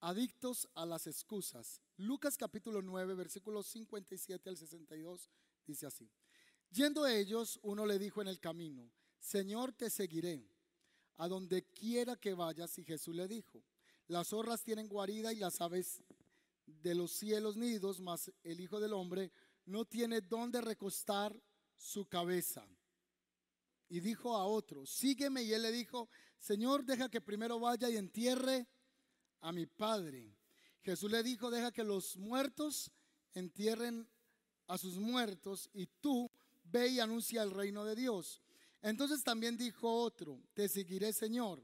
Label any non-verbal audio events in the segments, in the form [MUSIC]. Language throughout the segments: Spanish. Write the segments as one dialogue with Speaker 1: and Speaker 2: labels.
Speaker 1: adictos a las excusas. Lucas capítulo 9, versículos 57 al 62 dice así. Yendo ellos, uno le dijo en el camino, Señor, te seguiré a donde quiera que vayas. Y Jesús le dijo, las zorras tienen guarida y las aves de los cielos nidos, mas el Hijo del Hombre no tiene dónde recostar su cabeza. Y dijo a otro, sígueme. Y él le dijo, Señor, deja que primero vaya y entierre a mi padre. Jesús le dijo, deja que los muertos entierren a sus muertos y tú ve y anuncia el reino de Dios. Entonces también dijo otro, te seguiré Señor,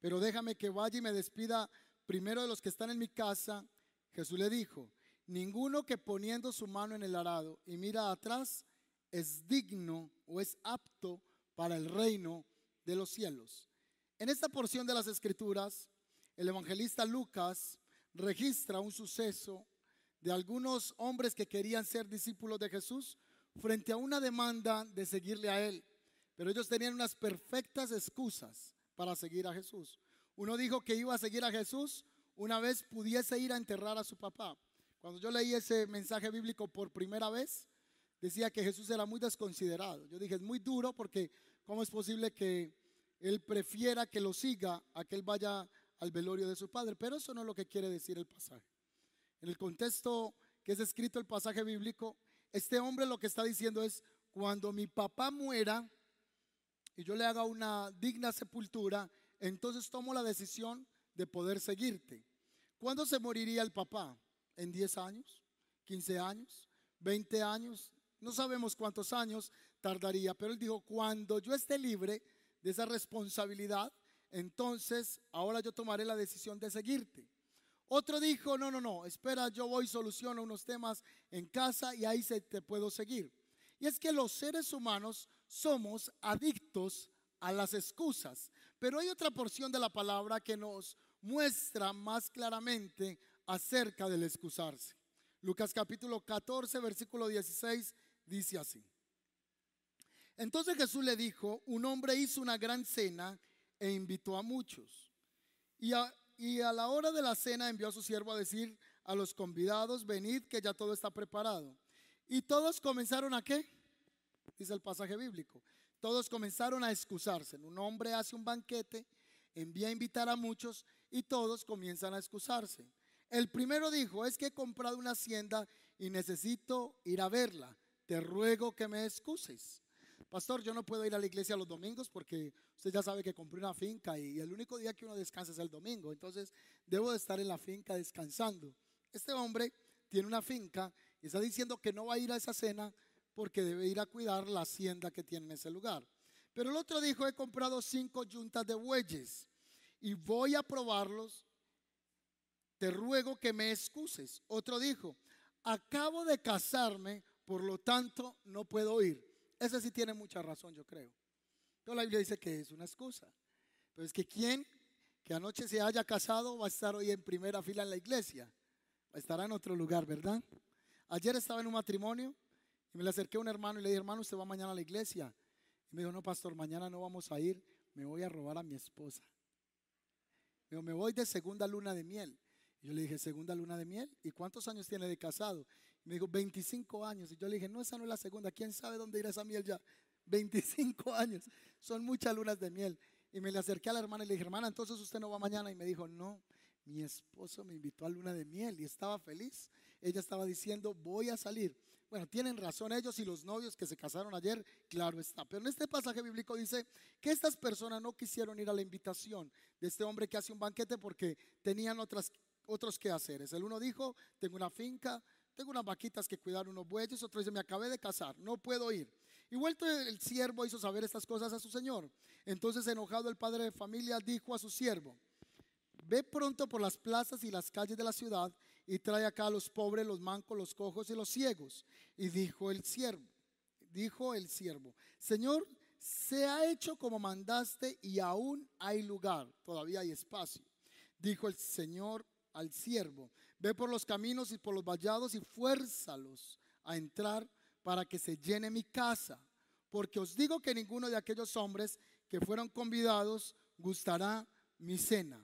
Speaker 1: pero déjame que vaya y me despida primero de los que están en mi casa. Jesús le dijo, ninguno que poniendo su mano en el arado y mira atrás es digno o es apto para el reino de los cielos. En esta porción de las escrituras, el evangelista Lucas registra un suceso de algunos hombres que querían ser discípulos de Jesús frente a una demanda de seguirle a él. Pero ellos tenían unas perfectas excusas para seguir a Jesús. Uno dijo que iba a seguir a Jesús una vez pudiese ir a enterrar a su papá. Cuando yo leí ese mensaje bíblico por primera vez, decía que Jesús era muy desconsiderado. Yo dije, es muy duro porque ¿cómo es posible que él prefiera que lo siga a que él vaya al velorio de su padre. Pero eso no es lo que quiere decir el pasaje. En el contexto que es escrito el pasaje bíblico, este hombre lo que está diciendo es, cuando mi papá muera y yo le haga una digna sepultura, entonces tomo la decisión de poder seguirte. ¿Cuándo se moriría el papá? ¿En 10 años? ¿15 años? ¿20 años? No sabemos cuántos años tardaría, pero él dijo, cuando yo esté libre de esa responsabilidad, entonces ahora yo tomaré la decisión de seguirte. Otro dijo, no, no, no, espera, yo voy, soluciono unos temas en casa y ahí se te puedo seguir. Y es que los seres humanos somos adictos a las excusas, pero hay otra porción de la palabra que nos muestra más claramente acerca del excusarse. Lucas capítulo 14, versículo 16 dice así. Entonces Jesús le dijo, un hombre hizo una gran cena e invitó a muchos. Y a, y a la hora de la cena envió a su siervo a decir a los convidados, venid que ya todo está preparado. Y todos comenzaron a qué? Dice el pasaje bíblico. Todos comenzaron a excusarse. Un hombre hace un banquete, envía a invitar a muchos y todos comienzan a excusarse. El primero dijo, es que he comprado una hacienda y necesito ir a verla. Te ruego que me excuses. Pastor, yo no puedo ir a la iglesia los domingos porque usted ya sabe que compré una finca y, el único día que uno descansa es el domingo. Entonces debo de estar en la finca descansando. Este hombre tiene una finca y está diciendo que no va a ir a esa cena porque debe ir a cuidar la hacienda que tiene en ese lugar. Pero el otro dijo, he comprado cinco yuntas de bueyes y voy a probarlos. Te ruego que me excuses. Otro dijo, acabo de casarme, por lo tanto no puedo ir. Ese sí tiene mucha razón, yo creo. Pero la Biblia dice que es una excusa. Pero es que quien que anoche se haya casado va a estar hoy en primera fila en la iglesia. Estará en otro lugar, ¿verdad? Ayer estaba en un matrimonio y me le acerqué a un hermano y le dije, hermano, usted va mañana a la iglesia. Y me dijo, no, pastor, mañana no vamos a ir, me voy a robar a mi esposa. Me dijo, me voy de segunda luna de miel. Y yo le dije, segunda luna de miel. ¿Y cuántos años tiene de casado? Me dijo, 25 años. Y yo le dije, no, esa no es la segunda. ¿Quién sabe dónde irá esa miel ya? 25 años. Son muchas lunas de miel. Y me le acerqué a la hermana y le dije, hermana, entonces usted no va mañana. Y me dijo, no, mi esposo me invitó a luna de miel y estaba feliz. Ella estaba diciendo, voy a salir. Bueno, tienen razón ellos y los novios que se casaron ayer, claro está. Pero en este pasaje bíblico dice que estas personas no quisieron ir a la invitación de este hombre que hace un banquete porque tenían otras, otros quehaceres. El uno dijo, tengo una finca, tengo unas vaquitas que cuidar, unos bueyes. Otro dice, me acabé de casar, no puedo ir. Y vuelto el siervo hizo saber estas cosas a su señor. Entonces enojado el padre de familia dijo a su siervo, ve pronto por las plazas y las calles de la ciudad y trae acá a los pobres, los mancos, los cojos y los ciegos. Y dijo el siervo, dijo el siervo, Señor, se ha hecho como mandaste y aún hay lugar, todavía hay espacio. Dijo el Señor al siervo, ve por los caminos y por los vallados y fuérzalos a entrar para que se llene mi casa, porque os digo que ninguno de aquellos hombres que fueron convidados gustará mi cena.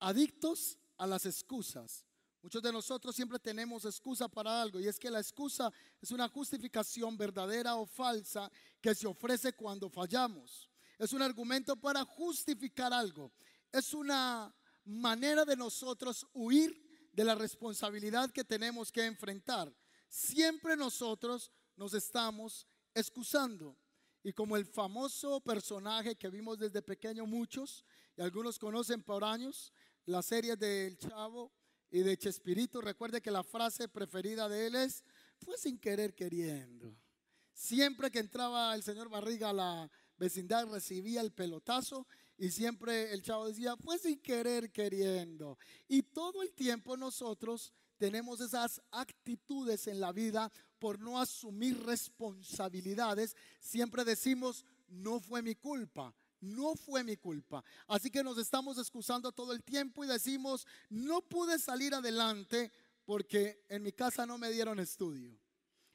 Speaker 1: Adictos a las excusas. Muchos de nosotros siempre tenemos excusa para algo y es que la excusa es una justificación verdadera o falsa que se ofrece cuando fallamos. Es un argumento para justificar algo. Es una manera de nosotros huir de la responsabilidad que tenemos que enfrentar. Siempre nosotros nos estamos excusando. Y como el famoso personaje que vimos desde pequeño muchos, y algunos conocen por años, la serie del Chavo y de Chespirito, recuerde que la frase preferida de él es, fue sin querer queriendo. Siempre que entraba el señor Barriga a la vecindad recibía el pelotazo y siempre el chavo decía, fue sin querer queriendo. Y todo el tiempo nosotros tenemos esas actitudes en la vida por no asumir responsabilidades. Siempre decimos, no fue mi culpa, no fue mi culpa. Así que nos estamos excusando todo el tiempo y decimos, no pude salir adelante porque en mi casa no me dieron estudio.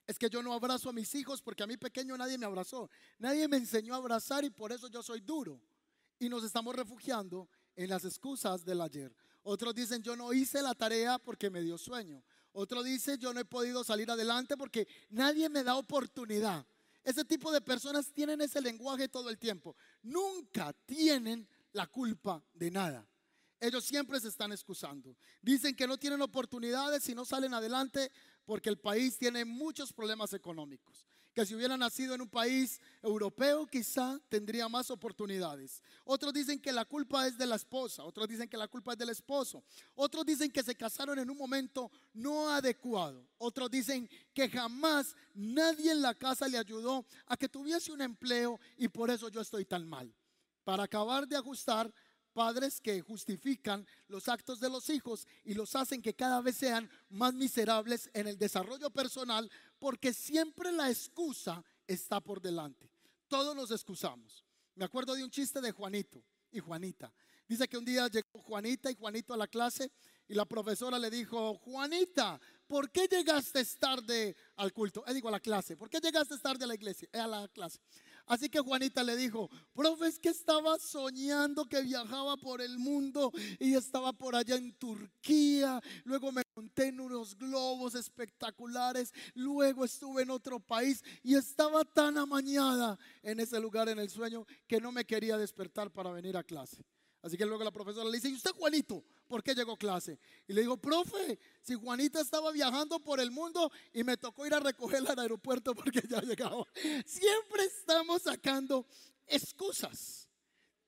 Speaker 1: Es que yo no abrazo a mis hijos porque a mí pequeño nadie me abrazó. Nadie me enseñó a abrazar y por eso yo soy duro. Y nos estamos refugiando en las excusas del ayer. Otros dicen, yo no hice la tarea porque me dio sueño. Otro dice, yo no he podido salir adelante porque nadie me da oportunidad. Ese tipo de personas tienen ese lenguaje todo el tiempo. Nunca tienen la culpa de nada. Ellos siempre se están excusando. Dicen que no tienen oportunidades y no salen adelante porque el país tiene muchos problemas económicos que si hubiera nacido en un país europeo quizá tendría más oportunidades. Otros dicen que la culpa es de la esposa, otros dicen que la culpa es del esposo, otros dicen que se casaron en un momento no adecuado, otros dicen que jamás nadie en la casa le ayudó a que tuviese un empleo y por eso yo estoy tan mal. Para acabar de ajustar, padres que justifican los actos de los hijos y los hacen que cada vez sean más miserables en el desarrollo personal porque siempre la excusa está por delante. Todos nos excusamos. Me acuerdo de un chiste de Juanito y Juanita. Dice que un día llegó Juanita y Juanito a la clase y la profesora le dijo, Juanita, ¿por qué llegaste tarde al culto? Eh, digo, a la clase. ¿Por qué llegaste tarde a la iglesia? Eh, a la clase. Así que Juanita le dijo, profe, es que estaba soñando que viajaba por el mundo y estaba por allá en Turquía, luego me monté en unos globos espectaculares, luego estuve en otro país y estaba tan amañada en ese lugar en el sueño que no me quería despertar para venir a clase. Así que luego la profesora le dice, ¿y usted Juanito? ¿Por qué llegó clase? Y le digo, profe, si Juanita estaba viajando por el mundo y me tocó ir a recogerla al aeropuerto porque ya llegaba. Siempre estamos sacando excusas.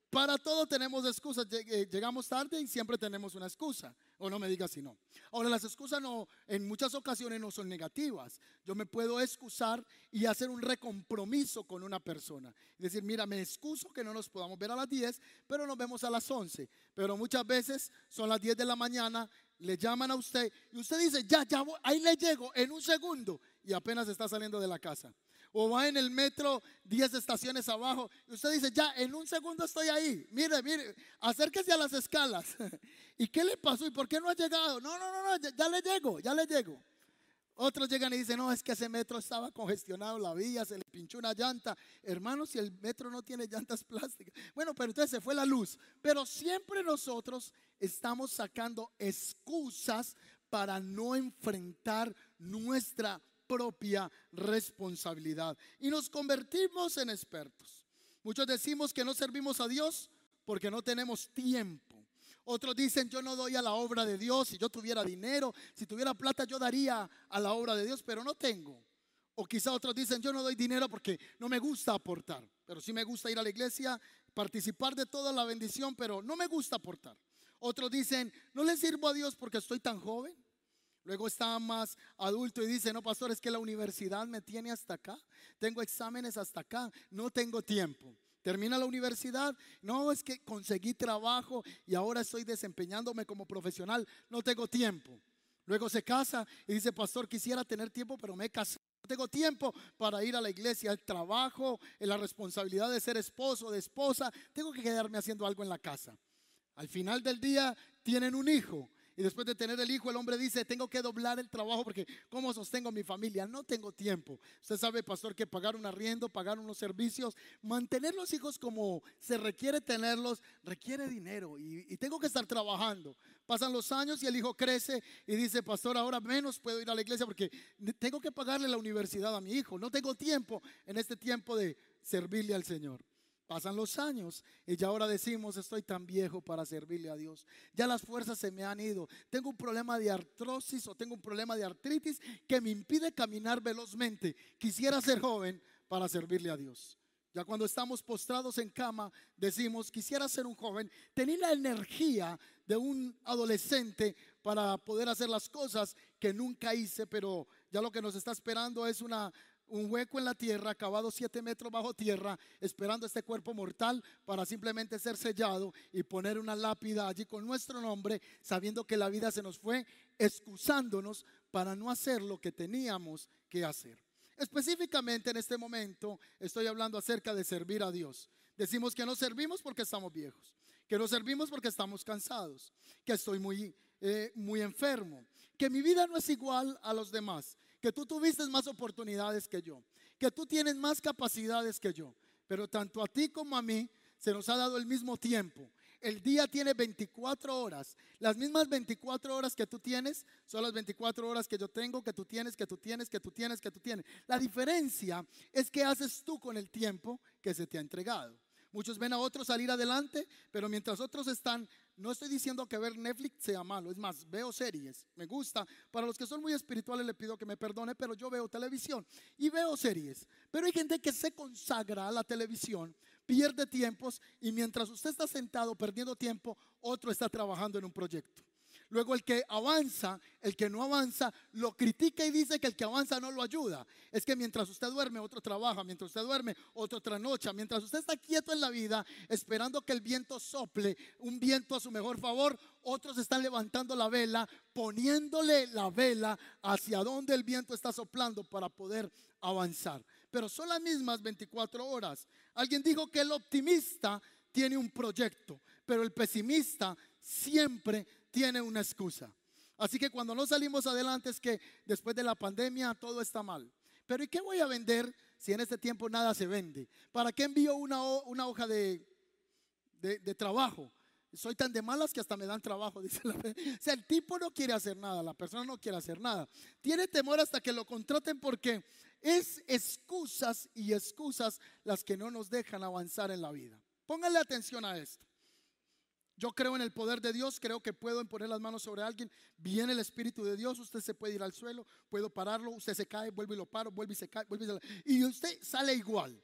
Speaker 1: Para todo tenemos excusas. Eh, llegamos tarde y siempre tenemos una excusa. O no me digas si no. Ahora, las excusas no, en muchas ocasiones no son negativas. Yo me puedo excusar y hacer un recompromiso con una persona. Es decir, mira, me excuso que no nos podamos ver a las 10, pero nos vemos a las 11. Pero muchas veces son las 10 de la mañana, le llaman a usted y usted dice, ya, ya, ahí le llego en un segundo y apenas está saliendo de la casa o va en el metro 10 estaciones abajo y usted dice, ya, en un segundo estoy ahí, mire, mire, acérquese a las escalas. [LAUGHS] ¿Y qué le pasó? ¿Y por qué no ha llegado? No, no, no, no, ya, le llego, ya le llego. Otros llegan y dicen, no, es que ese metro estaba congestionado, la vía, se le pinchó una llanta. Hermano, si el metro no tiene llantas [LAUGHS] plásticas. Bueno, pero entonces se fue la luz. Pero siempre nosotros estamos sacando excusas para no enfrentar nuestra propia responsabilidad y nos convertimos en expertos. Muchos decimos que no servimos a Dios porque no tenemos tiempo. Otros dicen, yo no doy a la obra de Dios. Si yo tuviera dinero, si tuviera plata, yo daría a la obra de Dios, pero no tengo. O quizá otros dicen, yo no doy dinero porque no me gusta aportar, pero sí me gusta ir a la iglesia, participar de toda la bendición, pero no me gusta aportar. Otros dicen, no le sirvo a Dios porque estoy tan joven. Luego está más adulto y dice, no, pastor, es que la universidad me tiene hasta acá. Tengo exámenes hasta acá. No tengo tiempo. Termina la universidad. No, es que conseguí trabajo y ahora estoy desempeñándome como profesional. No tengo tiempo. Luego se casa y dice, pastor, quisiera tener tiempo, pero me he casado. No tengo tiempo para ir a la iglesia, el trabajo, la responsabilidad de ser esposo, de esposa. Tengo que quedarme haciendo algo en la casa. Al final del día tienen un hijo y después de tener el hijo, el hombre dice, tengo que doblar el trabajo porque ¿cómo sostengo mi familia? No tengo tiempo. Usted sabe, pastor, que pagar un arriendo, pagar unos servicios, mantener los hijos como se requiere tenerlos, requiere dinero y, y tengo que estar trabajando. Pasan los años y el hijo crece y dice, pastor, ahora menos puedo ir a la iglesia porque tengo que pagarle la universidad a mi hijo. No tengo tiempo en este tiempo de servirle al Señor. Pasan los años y ya ahora decimos, estoy tan viejo para servirle a Dios. Ya las fuerzas se me han ido. Tengo un problema de artrosis o tengo un problema de artritis que me impide caminar velozmente. Quisiera ser joven para servirle a Dios. Ya cuando estamos postrados en cama, decimos, quisiera ser un joven, tener la energía de un adolescente para poder hacer las cosas que nunca hice, pero ya lo que nos está esperando es una un hueco en la tierra, acabado siete metros bajo tierra, esperando este cuerpo mortal para simplemente ser sellado y poner una lápida allí con nuestro nombre, sabiendo que la vida se nos fue, excusándonos para no hacer lo que teníamos que hacer. Específicamente en este momento estoy hablando acerca de servir a Dios. Decimos que no servimos porque estamos viejos, que no servimos porque estamos cansados, que estoy muy, eh, muy enfermo, que mi vida no es igual a los demás que tú tuviste más oportunidades que yo, que tú tienes más capacidades que yo, pero tanto a ti como a mí se nos ha dado el mismo tiempo. El día tiene 24 horas. Las mismas 24 horas que tú tienes son las 24 horas que yo tengo, que tú tienes, que tú tienes, que tú tienes, que tú tienes. La diferencia es qué haces tú con el tiempo que se te ha entregado. Muchos ven a otros salir adelante, pero mientras otros están no estoy diciendo que ver Netflix sea malo, es más, veo series, me gusta. Para los que son muy espirituales le pido que me perdone, pero yo veo televisión y veo series. Pero hay gente que se consagra a la televisión, pierde tiempos y mientras usted está sentado perdiendo tiempo, otro está trabajando en un proyecto. Luego el que avanza, el que no avanza, lo critica y dice que el que avanza no lo ayuda. Es que mientras usted duerme, otro trabaja, mientras usted duerme, otro trasnocha, mientras usted está quieto en la vida, esperando que el viento sople, un viento a su mejor favor, otros están levantando la vela, poniéndole la vela hacia donde el viento está soplando para poder avanzar. Pero son las mismas 24 horas. Alguien dijo que el optimista tiene un proyecto, pero el pesimista siempre tiene una excusa. Así que cuando no salimos adelante es que después de la pandemia todo está mal. Pero ¿y qué voy a vender si en este tiempo nada se vende? ¿Para qué envío una, hoja de, de, trabajo? Soy tan de malas que hasta me dan trabajo, [LAUGHS] dice la O sea, el tipo no quiere hacer nada, la persona no quiere hacer nada. Tiene temor hasta que lo contraten porque es excusas y excusas las que no nos dejan avanzar en la vida. Pónganle atención a esto. Yo creo en el poder de Dios, creo que puedo poner las manos sobre alguien, viene el Espíritu de Dios, usted se puede ir al suelo, puedo pararlo, usted se cae, vuelve y lo paro, vuelve y se cae, vuelve y se y usted sale igual.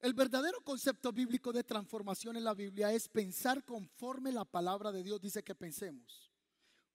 Speaker 1: El verdadero concepto bíblico de transformación en la Biblia es pensar conforme la palabra de Dios dice que pensemos.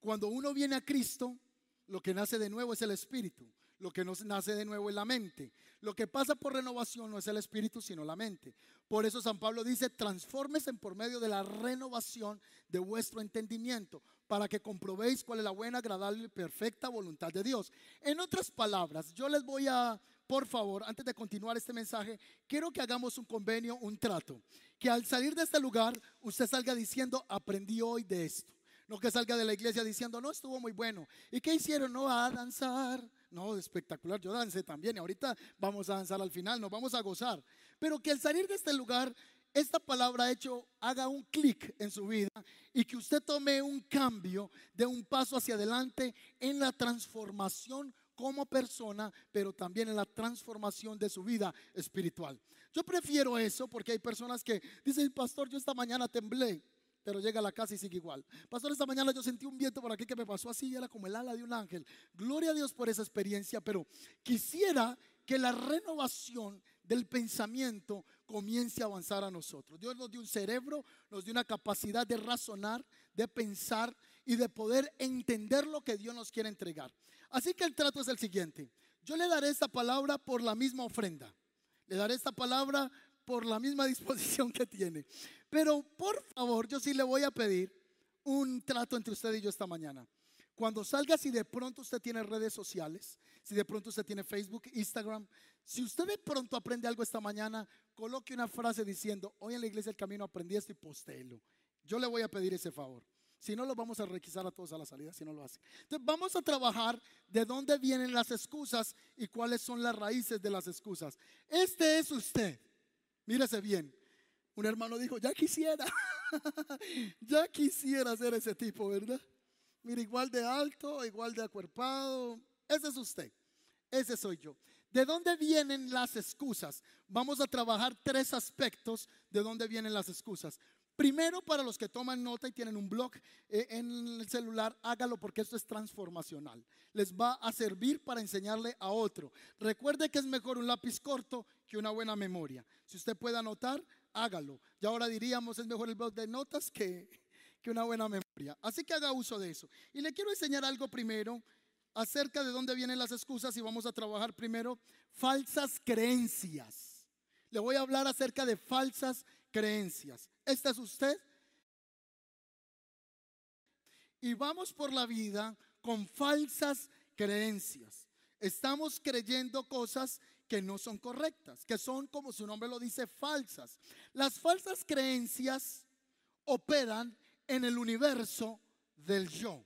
Speaker 1: Cuando uno viene a Cristo, lo que nace de nuevo es el Espíritu. Lo que nos nace de nuevo es la mente. Lo que pasa por renovación no es el espíritu, sino la mente. Por eso San Pablo dice, transfórmese por medio de la renovación de vuestro entendimiento, para que comprobéis cuál es la buena, agradable y perfecta voluntad de Dios. En otras palabras, yo les voy a, por favor, antes de continuar este mensaje, quiero que hagamos un convenio, un trato. Que al salir de este lugar, usted salga diciendo, aprendí hoy de esto. No que salga de la iglesia diciendo, no estuvo muy bueno. ¿Y qué hicieron? No, a danzar. No, espectacular. Yo dancé también. Y ahorita vamos a danzar al final, nos vamos a gozar. Pero que al salir de este lugar, esta palabra hecho haga un clic en su vida y que usted tome un cambio de un paso hacia adelante en la transformación como persona, pero también en la transformación de su vida espiritual. Yo prefiero eso porque hay personas que dicen, pastor, yo esta mañana temblé pero llega a la casa y sigue igual. Pastor, esta mañana yo sentí un viento por aquí que me pasó así, era como el ala de un ángel. Gloria a Dios por esa experiencia, pero quisiera que la renovación del pensamiento comience a avanzar a nosotros. Dios nos dio un cerebro, nos dio una capacidad de razonar, de pensar y de poder entender lo que Dios nos quiere entregar. Así que el trato es el siguiente. Yo le daré esta palabra por la misma ofrenda. Le daré esta palabra por la misma [LAUGHS] disposición que tiene. Pero por favor, yo sí le voy a pedir un trato entre usted y yo esta mañana. Cuando salga, si de pronto usted tiene redes sociales, si de pronto usted tiene Facebook, Instagram, si usted de pronto aprende algo esta mañana, coloque una frase diciendo, hoy en la iglesia del camino aprendí esto y postéelo. Yo le voy a pedir ese favor. Si no, lo vamos a requisar a todos a la salida, si no lo hace. Entonces, vamos a trabajar de dónde vienen las excusas y cuáles son las raíces de las excusas. Este es usted. Mírese bien. Un hermano dijo, ya quisiera, [LAUGHS] ya quisiera ser ese tipo, ¿verdad? Mira, igual de alto, igual de acuerpado. Ese es usted, ese soy yo. ¿De dónde vienen las excusas? Vamos a trabajar tres aspectos de dónde vienen las excusas. Primero, para los que toman nota y tienen un blog eh, en el celular, hágalo porque esto es transformacional. Les va a servir para enseñarle a otro. Recuerde que es mejor un lápiz corto que una buena memoria. Si usted puede anotar, hágalo. Y ahora diríamos, es mejor el blog de notas que, que una buena memoria. Así que haga uso de eso. Y le quiero enseñar algo primero acerca de dónde vienen las excusas y vamos a trabajar primero falsas creencias. Le voy a hablar acerca de falsas creencias. ¿Esta es usted? Y vamos por la vida con falsas creencias. Estamos creyendo cosas que no son correctas, que son, como su nombre lo dice, falsas. Las falsas creencias operan en el universo del yo.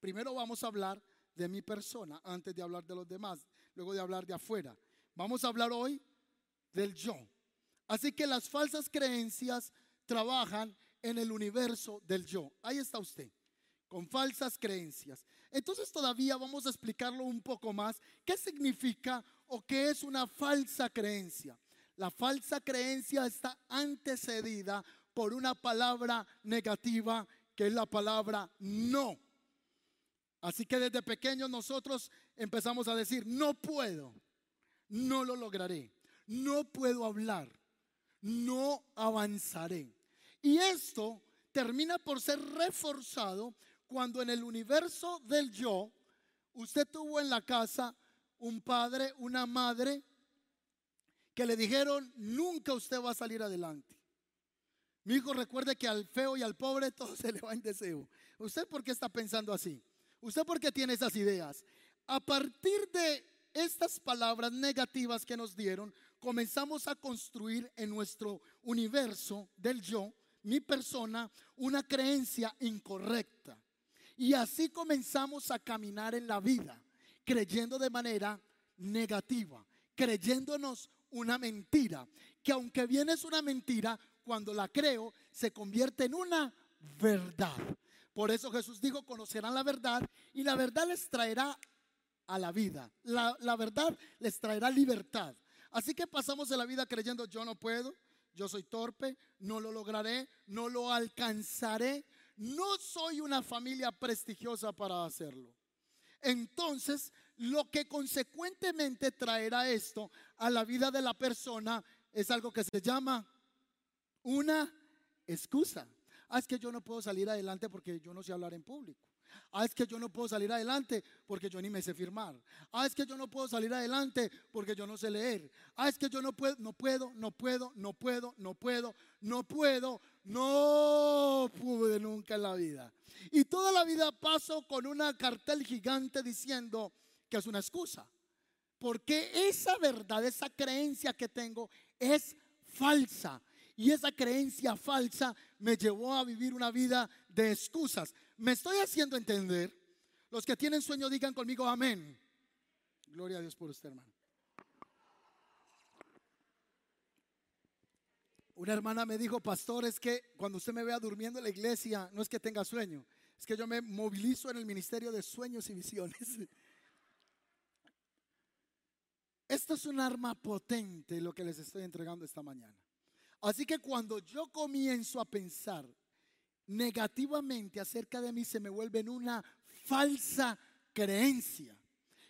Speaker 1: Primero vamos a hablar de mi persona antes de hablar de los demás, luego de hablar de afuera. Vamos a hablar hoy del yo. Así que las falsas creencias trabajan en el universo del yo. Ahí está usted, con falsas creencias. Entonces todavía vamos a explicarlo un poco más. ¿Qué significa o qué es una falsa creencia? La falsa creencia está antecedida por una palabra negativa que es la palabra no. Así que desde pequeños nosotros empezamos a decir, no puedo, no lo lograré, no puedo hablar, no avanzaré. Y esto termina por ser reforzado cuando en el universo del yo, usted tuvo en la casa un padre, una madre, que le dijeron, nunca usted va a salir adelante. Mi hijo recuerde que al feo y al pobre [LAUGHS] todo se le va en deseo. ¿Usted por qué está pensando así? ¿Usted por qué tiene esas ideas? A partir de estas palabras negativas que nos dieron, comenzamos a construir en nuestro universo del yo, mi persona, una creencia incorrecta. Y así comenzamos a caminar en la vida, creyendo de manera negativa, creyéndonos una mentira, que aunque bien es una mentira, cuando la creo, se convierte en una verdad. Por eso Jesús dijo, conocerán la verdad y la verdad les traerá a la vida. La, la verdad les traerá libertad. Así que pasamos de la vida creyendo yo no puedo, yo soy torpe, no lo lograré, no lo alcanzaré, no soy una familia prestigiosa para hacerlo. Entonces, lo que consecuentemente traerá esto a la vida de la persona es algo que se llama una excusa. Ah, es que yo no puedo salir adelante porque yo no sé hablar en público. Ah, es que yo no puedo salir adelante porque yo ni me sé firmar. Ah, es que yo no puedo salir adelante porque yo no sé leer. Ah, es que yo no puedo, no puedo, no puedo, no puedo, no puedo, no puedo, no pude nunca en la vida. Y toda la vida paso con una cartel gigante diciendo que es una excusa. Porque esa verdad, esa creencia que tengo es falsa. Y esa creencia falsa me llevó a vivir una vida de excusas. ¿Me estoy haciendo entender? Los que tienen sueño digan conmigo amén. Gloria a Dios por usted, hermano. Una hermana me dijo, pastor, es que cuando usted me vea durmiendo en la iglesia, no es que tenga sueño, es que yo me movilizo en el ministerio de sueños y visiones. [LAUGHS] Esto es un arma potente lo que les estoy entregando esta mañana. Así que cuando yo comienzo a pensar negativamente acerca de mí, se me vuelve en una falsa creencia.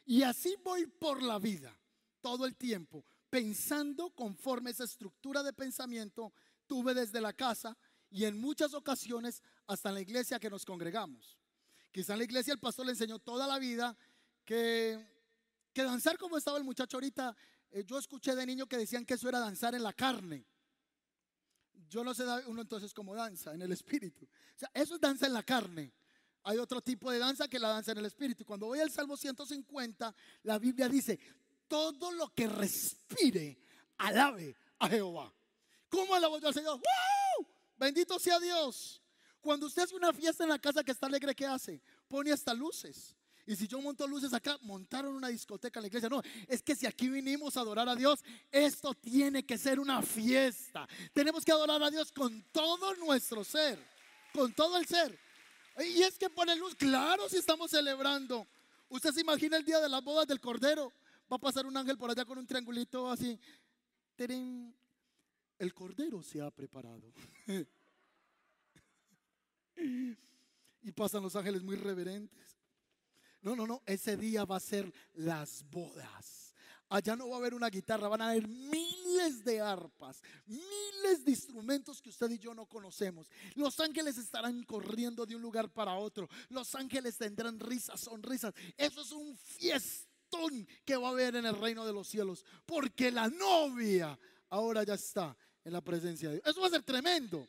Speaker 1: Y así voy por la vida todo el tiempo, pensando conforme esa estructura de pensamiento tuve desde la casa y en muchas ocasiones hasta en la iglesia que nos congregamos. Quizá en la iglesia el pastor le enseñó toda la vida que, que danzar como estaba el muchacho ahorita, eh, yo escuché de niño que decían que eso era danzar en la carne yo no sé uno entonces como danza en el espíritu. O sea, eso es danza en la carne. Hay otro tipo de danza que la danza en el espíritu. Cuando voy al Salmo 150, la Biblia dice, todo lo que respire, alabe a Jehová. ¿Cómo alabo yo al Señor? ¡Wow! Bendito sea Dios. Cuando usted hace una fiesta en la casa que está alegre, ¿qué hace? Pone hasta luces. Y si yo monto luces acá, montaron una discoteca en la iglesia. No, es que si aquí vinimos a adorar a Dios, esto tiene que ser una fiesta. Tenemos que adorar a Dios con todo nuestro ser, con todo el ser. Y es que pone luz, claro, si estamos celebrando. Usted se imagina el día de las bodas del Cordero. Va a pasar un ángel por allá con un triangulito así. El Cordero se ha preparado. [LAUGHS] y pasan los ángeles muy reverentes. No, no, no, ese día va a ser las bodas. Allá no va a haber una guitarra, van a haber miles de arpas, miles de instrumentos que usted y yo no conocemos. Los ángeles estarán corriendo de un lugar para otro. Los ángeles tendrán risas, sonrisas. Eso es un fiestón que va a haber en el reino de los cielos. Porque la novia ahora ya está en la presencia de Dios. Eso va a ser tremendo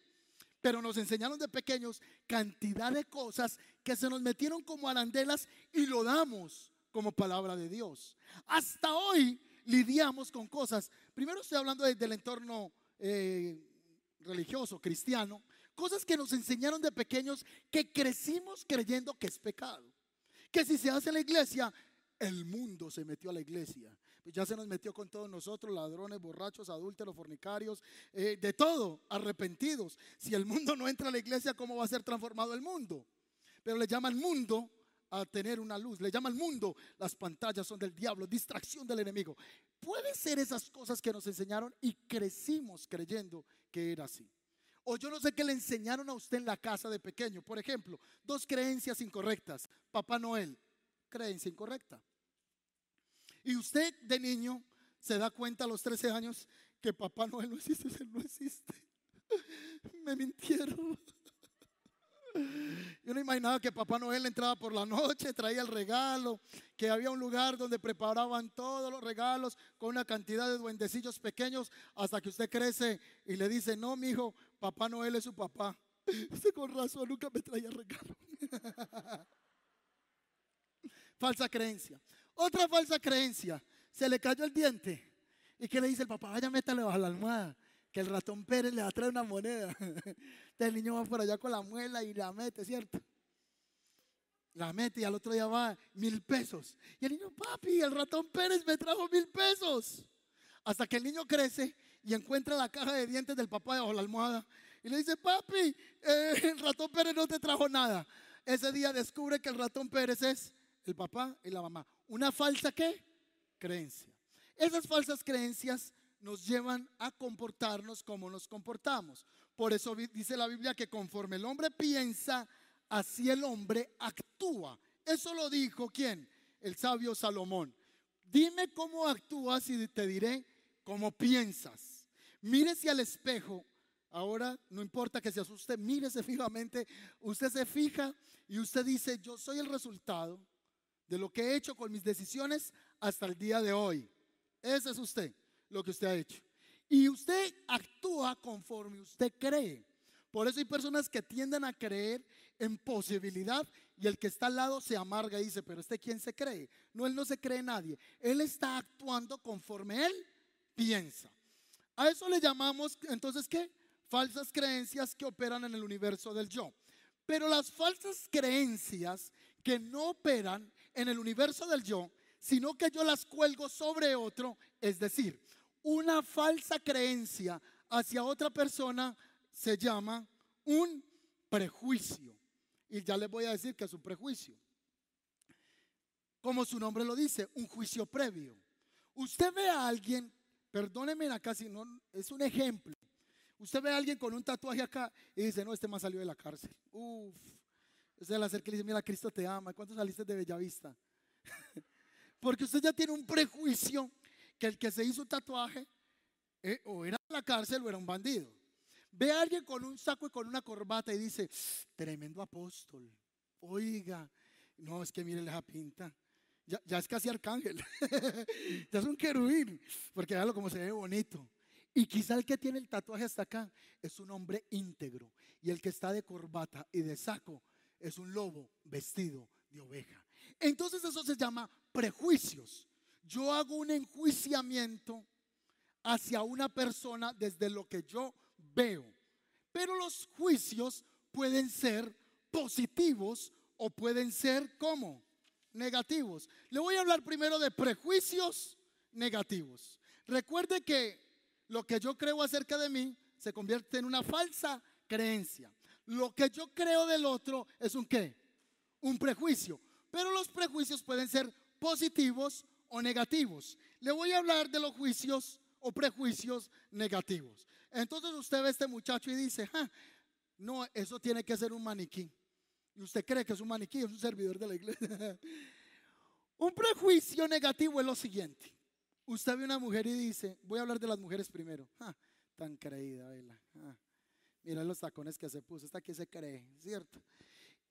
Speaker 1: pero nos enseñaron de pequeños cantidad de cosas que se nos metieron como arandelas y lo damos como palabra de Dios. Hasta hoy lidiamos con cosas, primero estoy hablando del entorno eh, religioso, cristiano, cosas que nos enseñaron de pequeños que crecimos creyendo que es pecado. Que si se hace en la iglesia, el mundo se metió a la iglesia. Pues ya se nos metió con todos nosotros, ladrones, borrachos, adúlteros, fornicarios, eh, de todo, arrepentidos. Si el mundo no entra a la iglesia, ¿cómo va a ser transformado el mundo? Pero le llaman mundo a tener una luz, le llaman mundo, las pantallas son del diablo, distracción del enemigo. Puede ser esas cosas que nos enseñaron y crecimos creyendo que era así. O yo no sé qué le enseñaron a usted en la casa de pequeño. Por ejemplo, dos creencias incorrectas. Papá Noel, creencia incorrecta. Y usted de niño se da cuenta a los 13 años que Papá Noel no existe, [LAUGHS] no existe. Me mintieron. Yo no imaginaba que Papá Noel entraba por la noche, traía el regalo, que había un lugar donde preparaban todos los regalos con una cantidad de duendecillos pequeños hasta que usted crece y le dice, no, mi hijo, Papá Noel es su papá. [LAUGHS] Usted con razón nunca me traía regalo. [LAUGHS] Falsa creencia. Otra falsa creencia. Se le cayó el diente. ¿Y qué le dice el papá? Vaya, métale bajo la almohada. Que el ratón Pérez le va a traer una moneda. Entonces [LAUGHS] el niño va por allá con la muela y la mete, ¿cierto? La mete y al otro día va mil pesos. Y el niño, papi, el ratón Pérez me trajo mil pesos. Hasta que el niño crece y encuentra la caja de dientes del papá bajo la almohada. Y le dice, papi, eh, el ratón Pérez no te trajo nada. Ese día descubre que el ratón Pérez es el papá y la mamá. Una falsa qué? Creencia. Esas falsas creencias nos llevan a comportarnos como nos comportamos. Por eso dice la Biblia que conforme el hombre piensa, así el hombre actúa. Eso lo dijo quién? El sabio Salomón. Dime cómo actúas y te diré cómo piensas. Mírese al espejo. Ahora no importa que se asuste, mírese fijamente. Usted se fija y usted dice, yo soy el resultado de lo que he hecho con mis decisiones hasta el día de hoy. Ese es usted, lo que usted ha hecho. Y usted actúa conforme usted cree. Por eso hay personas que tienden a creer en posibilidad y el que está al lado se amarga y dice, pero este quién se cree. No, él no se cree nadie. Él está actuando conforme él piensa. A eso le llamamos entonces qué? Falsas creencias que operan en el universo del yo. Pero las falsas creencias que no operan en el universo del yo, sino que yo las cuelgo sobre otro, es decir, una falsa creencia hacia otra persona se llama un prejuicio. Y ya les voy a decir que es un prejuicio. Como su nombre lo dice, un juicio previo. Usted ve a alguien, perdónenme acá si no, es un ejemplo. Usted ve a alguien con un tatuaje acá y dice, no, este más salió de la cárcel. Uf, Usted le acerca y le dice, mira, Cristo te ama. ¿Cuánto saliste de Bellavista? [LAUGHS] Porque usted ya tiene un prejuicio que el que se hizo un tatuaje eh, o era en la cárcel o era un bandido. Ve a alguien con un saco y con una corbata y dice, tremendo apóstol. Oiga, no, es que mire la pinta. Ya, ya, es casi arcángel. [LAUGHS] ya es un querubín. Porque véalo como se ve bonito. Y quizá el que tiene el tatuaje hasta acá es un hombre íntegro. Y el que está de corbata y de saco es un lobo vestido de oveja. Entonces eso se llama prejuicios. Yo hago un enjuiciamiento hacia una persona desde lo que yo veo. Pero los juicios pueden ser positivos o pueden ser como negativos. Le voy a hablar primero de prejuicios negativos. Recuerde que lo que yo creo acerca de mí se convierte en una falsa creencia. Lo que yo creo del otro es un qué? Un prejuicio. Pero los prejuicios pueden ser positivos o negativos. Le voy a hablar de los juicios o prejuicios negativos. Entonces usted ve a este muchacho y dice, no, eso tiene que ser un maniquí. Y usted cree que es un maniquí, es un servidor de la iglesia. [LAUGHS] un prejuicio negativo es lo siguiente. Usted ve una mujer y dice, voy a hablar de las mujeres primero. tan creída, vela. mira los tacones que se puso, esta aquí se cree, ¿cierto?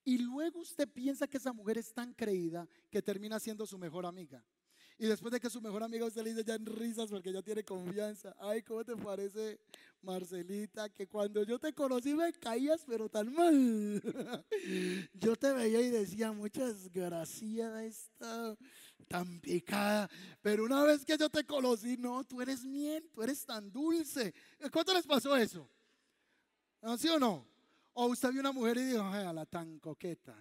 Speaker 1: Y luego usted piensa que esa mujer es tan creída que termina siendo su mejor amiga. Y después de que su mejor amiga usted le dice ya en risas porque ya tiene confianza. Ay, ¿cómo te parece, Marcelita? Que cuando yo te conocí me caías, pero tan mal. [LAUGHS] Yo te veía y decía, muchas gracias, esta tan picada. Pero una vez que yo te conocí, no, tú eres miel, tú eres tan dulce. ¿Cuánto les pasó eso? ¿Sí o no? O usted vio una mujer y dijo, ay, a la tan coqueta.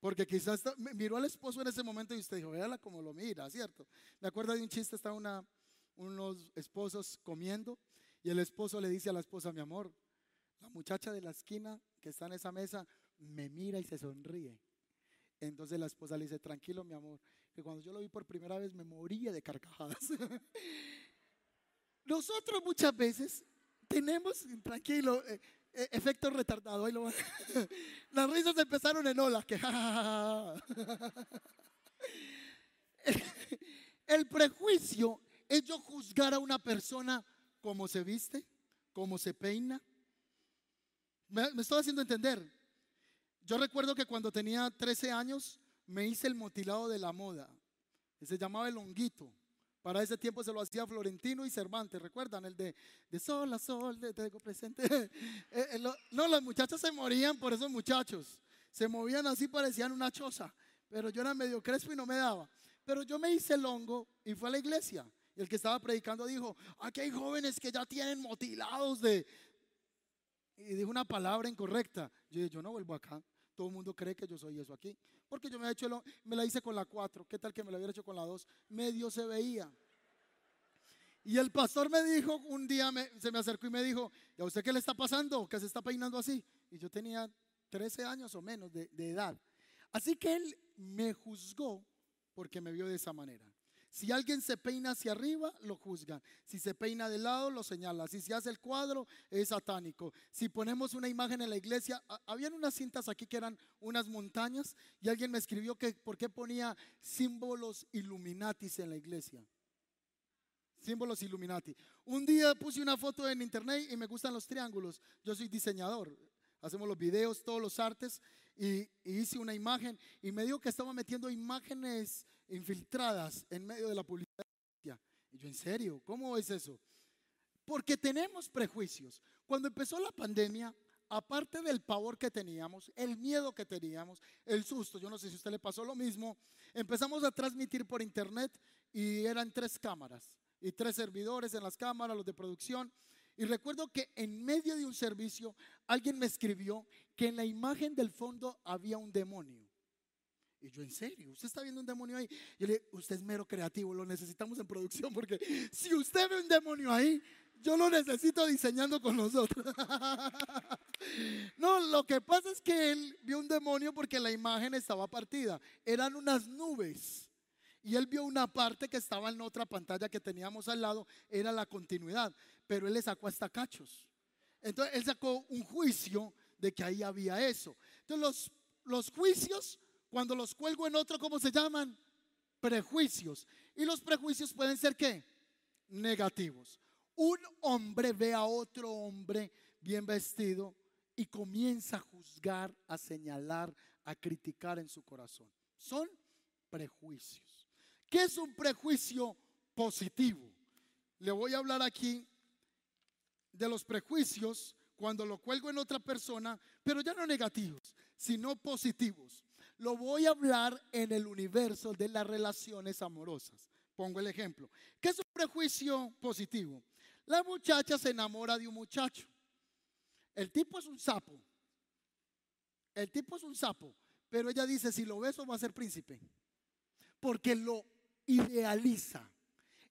Speaker 1: Porque quizás miró al esposo en ese momento y usted dijo, véala como lo mira, ¿cierto? Me acuerdo de un chiste, está una, unos esposos comiendo y el esposo le dice a la esposa, mi amor, la muchacha de la esquina que está en esa mesa me mira y se sonríe. Entonces la esposa le dice, tranquilo mi amor, que cuando yo lo vi por primera vez me moría de carcajadas. [LAUGHS] Nosotros muchas veces tenemos, tranquilo, eh, efecto retardado. Ahí lo [LAUGHS] Las risas empezaron en olas. [LAUGHS] El prejuicio es yo juzgar a una persona como se viste, como se peina. Me, me estoy haciendo entender. Yo recuerdo que cuando tenía 13 años me hice el motilado de la moda. Se llamaba el honguito. Para ese tiempo se lo hacía Florentino y Cervantes, ¿recuerdan? El de, de sol a sol, de, tengo presente. [LAUGHS] Eh, eh, no, las muchachas se morían por esos muchachos. Se movían así, parecían una choza. Pero yo era medio crespo y no me daba. Pero yo me hice el hongo y fue a la iglesia. Y el que estaba predicando dijo, aquí hay jóvenes que ya tienen motilados de... Y dijo una palabra incorrecta. Yo dije, yo no vuelvo acá. Todo el mundo cree que yo soy eso aquí. Porque yo me, he hecho me la hice con la 4. ¿Qué tal que me la hubiera hecho con la 2? Medio se veía. Y el pastor me dijo, un día se me acercó y me dijo, ¿y a usted qué le está pasando? ¿Que se está peinando así? Y yo tenía 13 años o menos de edad. Así que él me juzgó porque me vio de esa manera. Si alguien se peina hacia arriba, lo juzgan. Si se peina de lado, lo señala. Si se hace el cuadro, es satánico. Si ponemos una imagen en la iglesia, habían unas cintas aquí que eran unas montañas y alguien me escribió que por qué ponía símbolos illuminatis en la iglesia. Símbolos Illuminati. Un día puse una foto en internet y me gustan los triángulos. Yo soy diseñador. Hacemos los videos, todos los artes. Y, y hice una imagen y me dijo que estaba metiendo imágenes infiltradas en medio de la publicidad. Y yo, ¿en serio? ¿Cómo es eso? Porque tenemos prejuicios. Cuando empezó la pandemia, aparte del pavor que teníamos, el miedo que teníamos, el susto, yo no sé si a usted le pasó lo mismo, empezamos a transmitir por internet y eran tres cámaras y tres servidores en las cámaras, los de producción. Y recuerdo que en medio de un servicio alguien me escribió que en la imagen del fondo había un demonio. Y yo, ¿en serio? ¿Usted está viendo un demonio ahí? Yo le usted es mero creativo, lo necesitamos en producción porque si usted ve un demonio ahí, yo lo necesito diseñando con nosotros. [LAUGHS] no, lo que pasa es que él vio un demonio porque la imagen estaba partida. Eran unas nubes. Y él vio una parte que estaba en otra pantalla que teníamos al lado, era la continuidad. Pero él le sacó hasta cachos. Entonces él sacó un juicio de que ahí había eso. Entonces los, los juicios cuando los cuelgo en otro, ¿cómo se llaman? Prejuicios. Y los prejuicios pueden ser qué? Negativos. Un hombre ve a otro hombre bien vestido y comienza a juzgar, a señalar, a criticar en su corazón. Son prejuicios. ¿Qué es un prejuicio positivo? Le voy a hablar aquí de los prejuicios cuando lo cuelgo en otra persona, pero ya no negativos, sino positivos lo voy a hablar en el universo de las relaciones amorosas. Pongo el ejemplo. ¿Qué es un prejuicio positivo? La muchacha se enamora de un muchacho. El tipo es un sapo. El tipo es un sapo, Pero ella dice, si lo beso va a ser príncipe. Porque lo idealiza.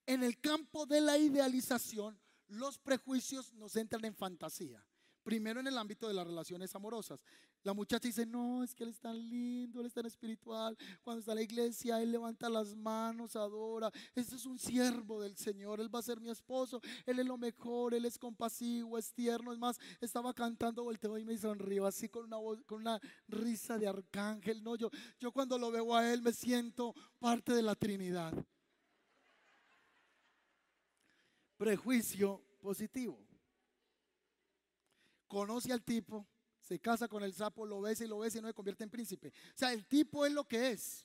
Speaker 1: En el campo de la idealización, los prejuicios nos entran en fantasía. Primero en el ámbito de las relaciones amorosas. La muchacha dice, no, es que él es tan lindo, él es tan espiritual. Cuando está en la iglesia, él levanta las manos, adora. Este es un siervo del Señor, él va a ser mi esposo, él es lo mejor, él es compasivo, es tierno. Es más, estaba cantando, volteo y me sonrió así con una, con una risa de arcángel. No, yo, yo cuando lo veo a él me siento parte de la Trinidad. Prejuicio positivo. Conoce al tipo se casa con el sapo, lo besa y lo besa y no se convierte en príncipe. O sea, el tipo es lo que es.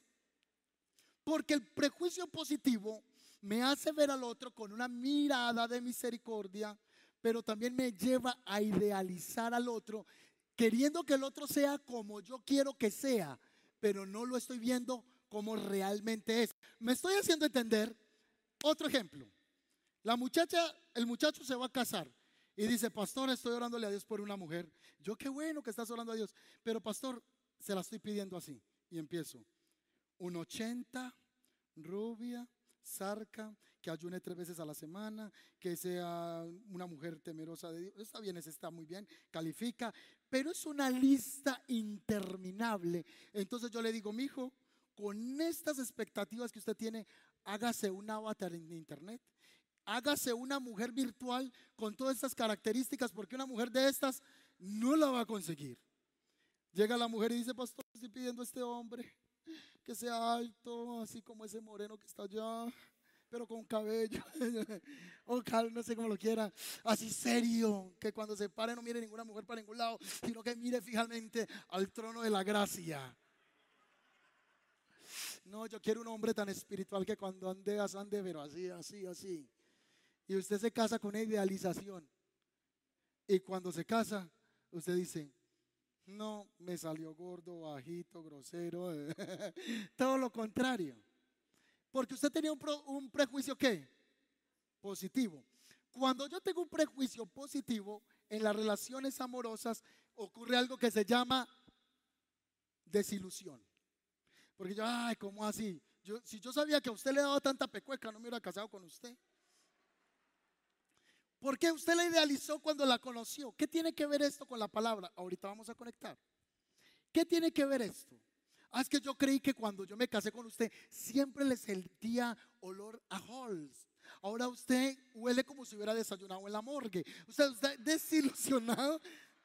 Speaker 1: Porque el prejuicio positivo me hace ver al otro con una mirada de misericordia, pero también me lleva a idealizar al otro, queriendo que el otro sea como yo quiero que sea, pero no lo estoy viendo como realmente es. Me estoy haciendo entender. Otro ejemplo. La muchacha, el muchacho se va a casar y dice, pastor, estoy orándole a Dios por una mujer. Yo qué bueno que estás orando a Dios. Pero pastor, se la estoy pidiendo así. Y empiezo. Un 80, rubia, zarca, que ayune tres veces a la semana, que sea una mujer temerosa de Dios. Está bien, está muy bien, califica, pero es una lista interminable. Entonces yo le digo, mi hijo, con estas expectativas que usted tiene, hágase un avatar en internet hágase una mujer virtual con todas estas características, porque una mujer de estas no la va a conseguir. Llega la mujer y dice, pastor, estoy pidiendo a este hombre que sea alto, así como ese moreno que está allá, pero con cabello, [LAUGHS] o no sé cómo lo quiera, así serio, que cuando se pare no mire ninguna mujer para ningún lado, sino que mire fijamente al trono de la gracia. No, yo quiero un hombre tan espiritual que cuando ande, ande, pero así, así, así. Y usted se casa con una idealización. Y cuando se casa, usted dice, no, me salió gordo, bajito, grosero, [LAUGHS] todo lo contrario. Porque usted tenía un, prejuicio qué? Positivo. Cuando yo tengo un prejuicio positivo en las relaciones amorosas, ocurre algo que se llama desilusión. Porque yo, ay, ¿cómo así? Yo, si yo sabía que a usted le daba tanta pecueca, no me hubiera casado con usted. ¿Por qué usted la idealizó cuando la conoció? ¿Qué tiene que ver esto con la palabra? Ahorita vamos a conectar. ¿Qué tiene que ver esto? Ah, es que yo creí que cuando yo me casé con usted siempre le sentía olor a Halls. Ahora usted huele como si hubiera desayunado en la morgue. Usted está desilusionado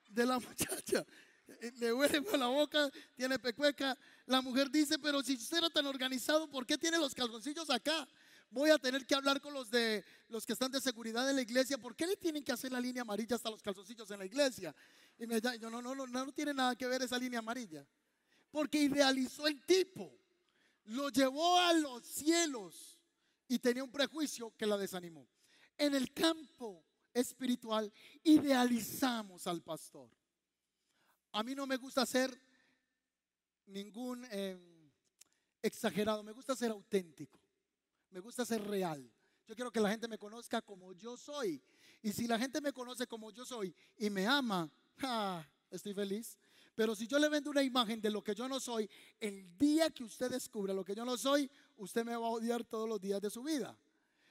Speaker 1: de la [LAUGHS] muchacha. Le huele por la boca, tiene pecueca. La mujer dice, pero si usted era tan organizado, ¿por qué tiene los calzoncillos acá? Voy a tener que hablar con los de los que están de seguridad de la iglesia. ¿Por qué le tienen que hacer la línea amarilla hasta los calzoncillos en la iglesia? Y me yo no, no, no, no tiene nada que ver esa línea amarilla. Porque idealizó el tipo, lo llevó a los cielos y tenía un prejuicio que la desanimó. En el campo espiritual idealizamos al pastor. A mí no me gusta ser ningún em, exagerado, me gusta ser auténtico. Me gusta ser real. Yo quiero que la gente me conozca como yo soy. Y si la gente me conoce como yo soy y me ama, estoy feliz. Pero si yo le vendo una imagen de lo que yo no soy, el día que usted descubra lo que yo no soy, usted me va a odiar todos los días de su vida.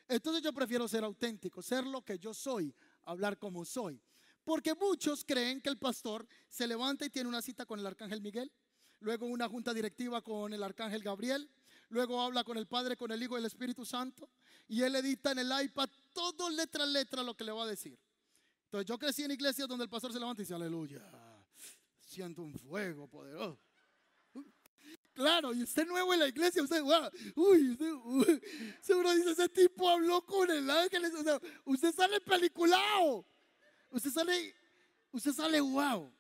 Speaker 1: Entonces yo prefiero ser auténtico, ser lo que yo soy, hablar como soy. Porque muchos creen que el pastor se levanta y tiene una cita con el arcángel Miguel, luego una junta directiva con el arcángel Gabriel, luego habla con el Padre, con el Hijo y el Espíritu Santo, y él edita en el iPad todo letra a letra lo que le va a decir. Entonces yo crecí en iglesias donde el pastor se levanta y dice, aleluya, siento un fuego poderoso. Claro, y usted nuevo en la iglesia, usted, wow, uy, usted, seguro dice, ese tipo habló con el ángel, usted sale peliculado, usted sale, usted sale wow.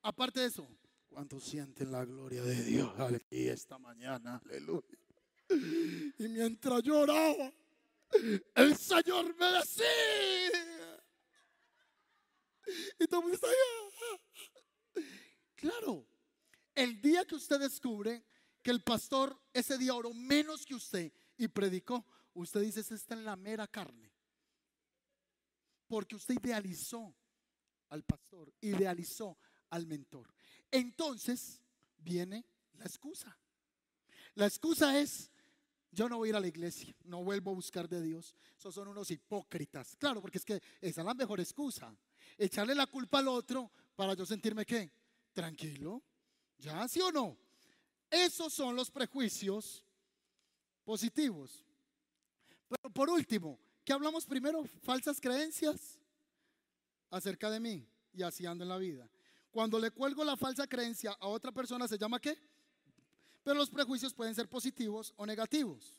Speaker 1: Aparte de eso, ¿cuántos sienten la gloria de Dios aquí esta mañana? Aleluya. Y mientras lloraba, el Señor me decía. Y todo el mundo Claro, el día que usted descubre que el pastor ese día oró menos que usted y predicó, usted dice, está en la mera carne. Porque usted idealizó al pastor, idealizó al mentor. Entonces viene La excusa. La excusa es, yo no voy a ir a la iglesia, no vuelvo a buscar de Dios. Esos son unos hipócritas. Claro, porque es que esa es la mejor excusa. Echarle la culpa al otro para yo sentirme qué? Tranquilo. ¿Ya sí o no? Esos son los prejuicios positivos. Pero por último, ¿qué hablamos primero? Falsas creencias acerca de mí y así ando en la vida. Cuando le cuelgo la falsa creencia a otra persona, ¿se llama qué? Pero los prejuicios pueden ser positivos o negativos.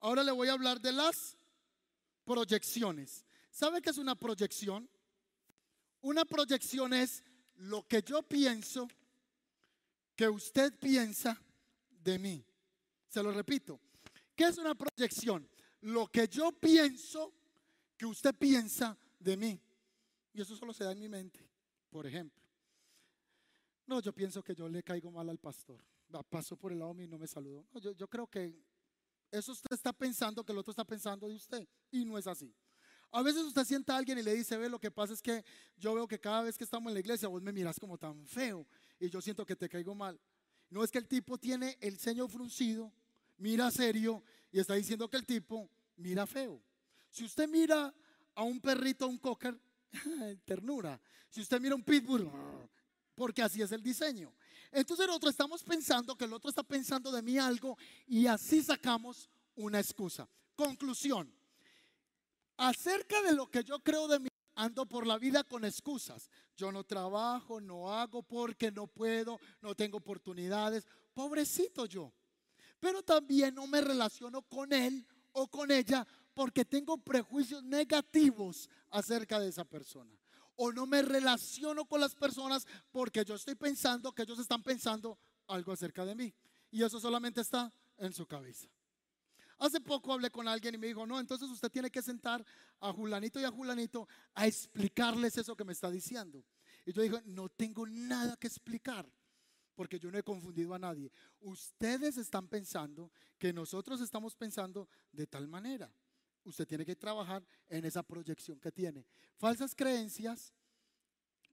Speaker 1: Ahora le voy a hablar de las proyecciones. ¿Sabe qué es una proyección? Una proyección es lo que yo pienso que usted piensa de mí. Se lo repito. ¿Qué es una proyección? Lo que yo pienso que usted piensa de mí. Y eso solo se da en mi mente, por ejemplo. No, yo pienso que yo le caigo mal al pastor. Pasó por el lado mío y no me saludó. yo, yo creo que eso usted está pensando que el otro está pensando de usted. Y no es así. A veces usted sienta a alguien y le dice, ve, lo que pasa es que yo veo que cada vez que estamos en la iglesia vos me miras como tan feo y yo siento que te caigo mal. No es que el tipo tiene el ceño fruncido, mira serio y está diciendo que el tipo mira feo. Si usted mira a un perrito, a un cocker, [LAUGHS] ternura. Si usted mira un pitbull, [LAUGHS] porque así es el diseño. Entonces nosotros estamos pensando que el otro está pensando de mí algo y así sacamos una excusa. Conclusión. Acerca de lo que yo creo de mí, ando por la vida con excusas. Yo no trabajo, no hago porque no puedo, no tengo oportunidades. Pobrecito yo. Pero también no me relaciono con él o con ella porque tengo prejuicios negativos acerca de esa persona. O no me relaciono con las personas porque yo estoy pensando que ellos están pensando algo acerca de mí. Y eso solamente está en su cabeza. Hace poco hablé con alguien y me dijo, no, entonces usted tiene que sentar a Julanito y a Julanito a explicarles eso que me está diciendo. Y yo dije, no tengo nada que explicar porque yo no he confundido a nadie. Ustedes están pensando que nosotros estamos pensando de tal manera usted tiene que trabajar en esa proyección que tiene. Falsas creencias,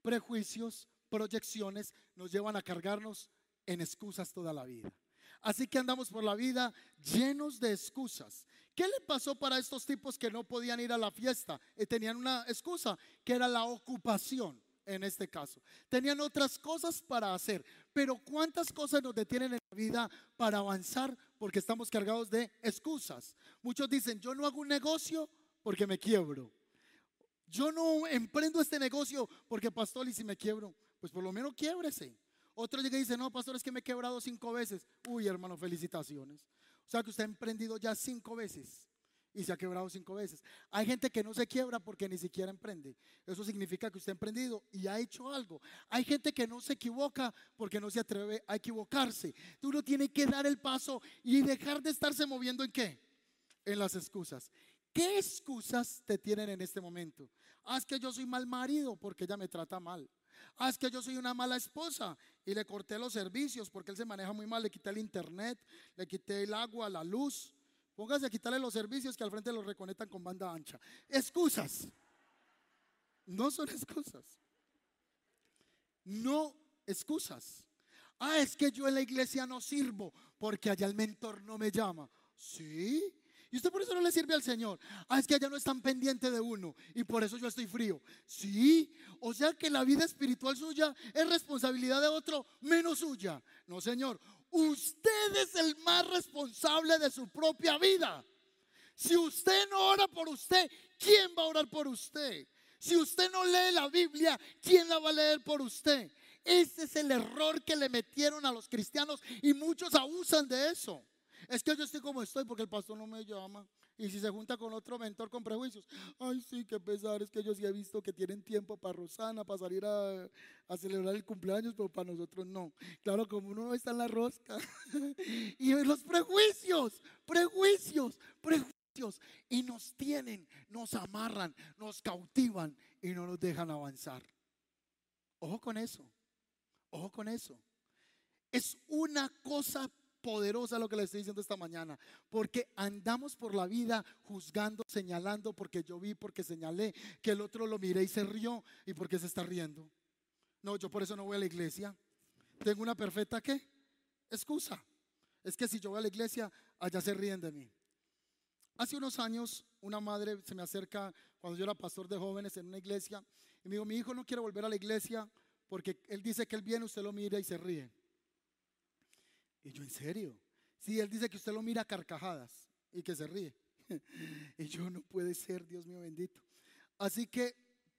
Speaker 1: prejuicios, proyecciones nos llevan a cargarnos en excusas toda la vida. Así que andamos por la vida llenos de excusas. ¿Qué le pasó para estos tipos que no podían ir a la fiesta? y tenían una excusa, que era la ocupación en este caso. Tenían otras cosas para hacer, pero ¿cuántas cosas nos detienen en la vida para avanzar? Porque estamos cargados de excusas. Muchos dicen, yo no hago un negocio porque me quiebro. Yo no emprendo este negocio porque, pastor, y si me quiebro, pues por lo menos quiebrese. Otro llega y dice, no, pastor, es que me he quebrado cinco veces. Uy, hermano, felicitaciones. O sea que usted ha emprendido ya cinco veces y se ha quebrado cinco veces. Hay gente que no se quiebra porque ni siquiera emprende. Eso significa que usted ha emprendido y ha hecho algo. Hay gente que no se equivoca porque no se atreve a equivocarse. Tú no tienes que dar el paso y dejar de estarse moviendo en qué? En las excusas. ¿Qué excusas te tienen en este momento? Ah, es que yo soy mal marido porque ella me trata mal. Ah, es que yo soy una mala esposa y le corté los servicios porque él se maneja muy mal. Le quité el internet, le quité el agua, la luz. Póngase a quitarle los servicios que al frente los reconectan con banda ancha. Excusas. No son excusas. No excusas. Ah, es que yo en la iglesia no sirvo porque allá el mentor no me llama. Sí. Y usted por eso no le sirve al Señor. Ah, es que allá no están pendiente de uno y por eso yo estoy frío. Sí. O sea que la vida espiritual suya es responsabilidad de otro menos suya. No, Señor. Usted es el más responsable de su propia vida. Si usted no ora por usted, ¿quién va a orar por usted? Si usted no lee la Biblia, ¿quién la va a leer por usted? Ese es el error que le metieron a los cristianos y muchos abusan de eso. Es que yo estoy como estoy porque el pastor no me llama. Y si se junta con otro mentor con prejuicios, ay, sí, qué pesar, es que yo sí he visto que tienen tiempo para Rosana, para salir a, celebrar el cumpleaños, pero para nosotros no. Claro, como uno no está en la rosca. [LAUGHS] y los prejuicios, prejuicios, prejuicios. Y nos tienen, nos amarran, nos cautivan y no nos dejan avanzar. Ojo con eso, ojo con eso. Es una cosa poderosa lo que le estoy diciendo esta mañana, porque andamos por la vida juzgando, señalando, porque yo vi, porque señalé, que el otro lo miré y se rió, y porque se está riendo. No, yo por eso no voy a la iglesia. Tengo una perfecta qué? excusa. Es que si yo voy a la iglesia, allá se ríen de mí. Hace unos años una madre se me acerca cuando yo era pastor de jóvenes en una iglesia y me dijo, mi hijo no quiere volver a la iglesia porque él dice que él viene, usted lo mira y se ríe. Y yo, ¿en serio? Sí, él dice que usted lo mira a carcajadas y que se ríe. [LAUGHS] y yo, no puede ser, Dios mío bendito. Así que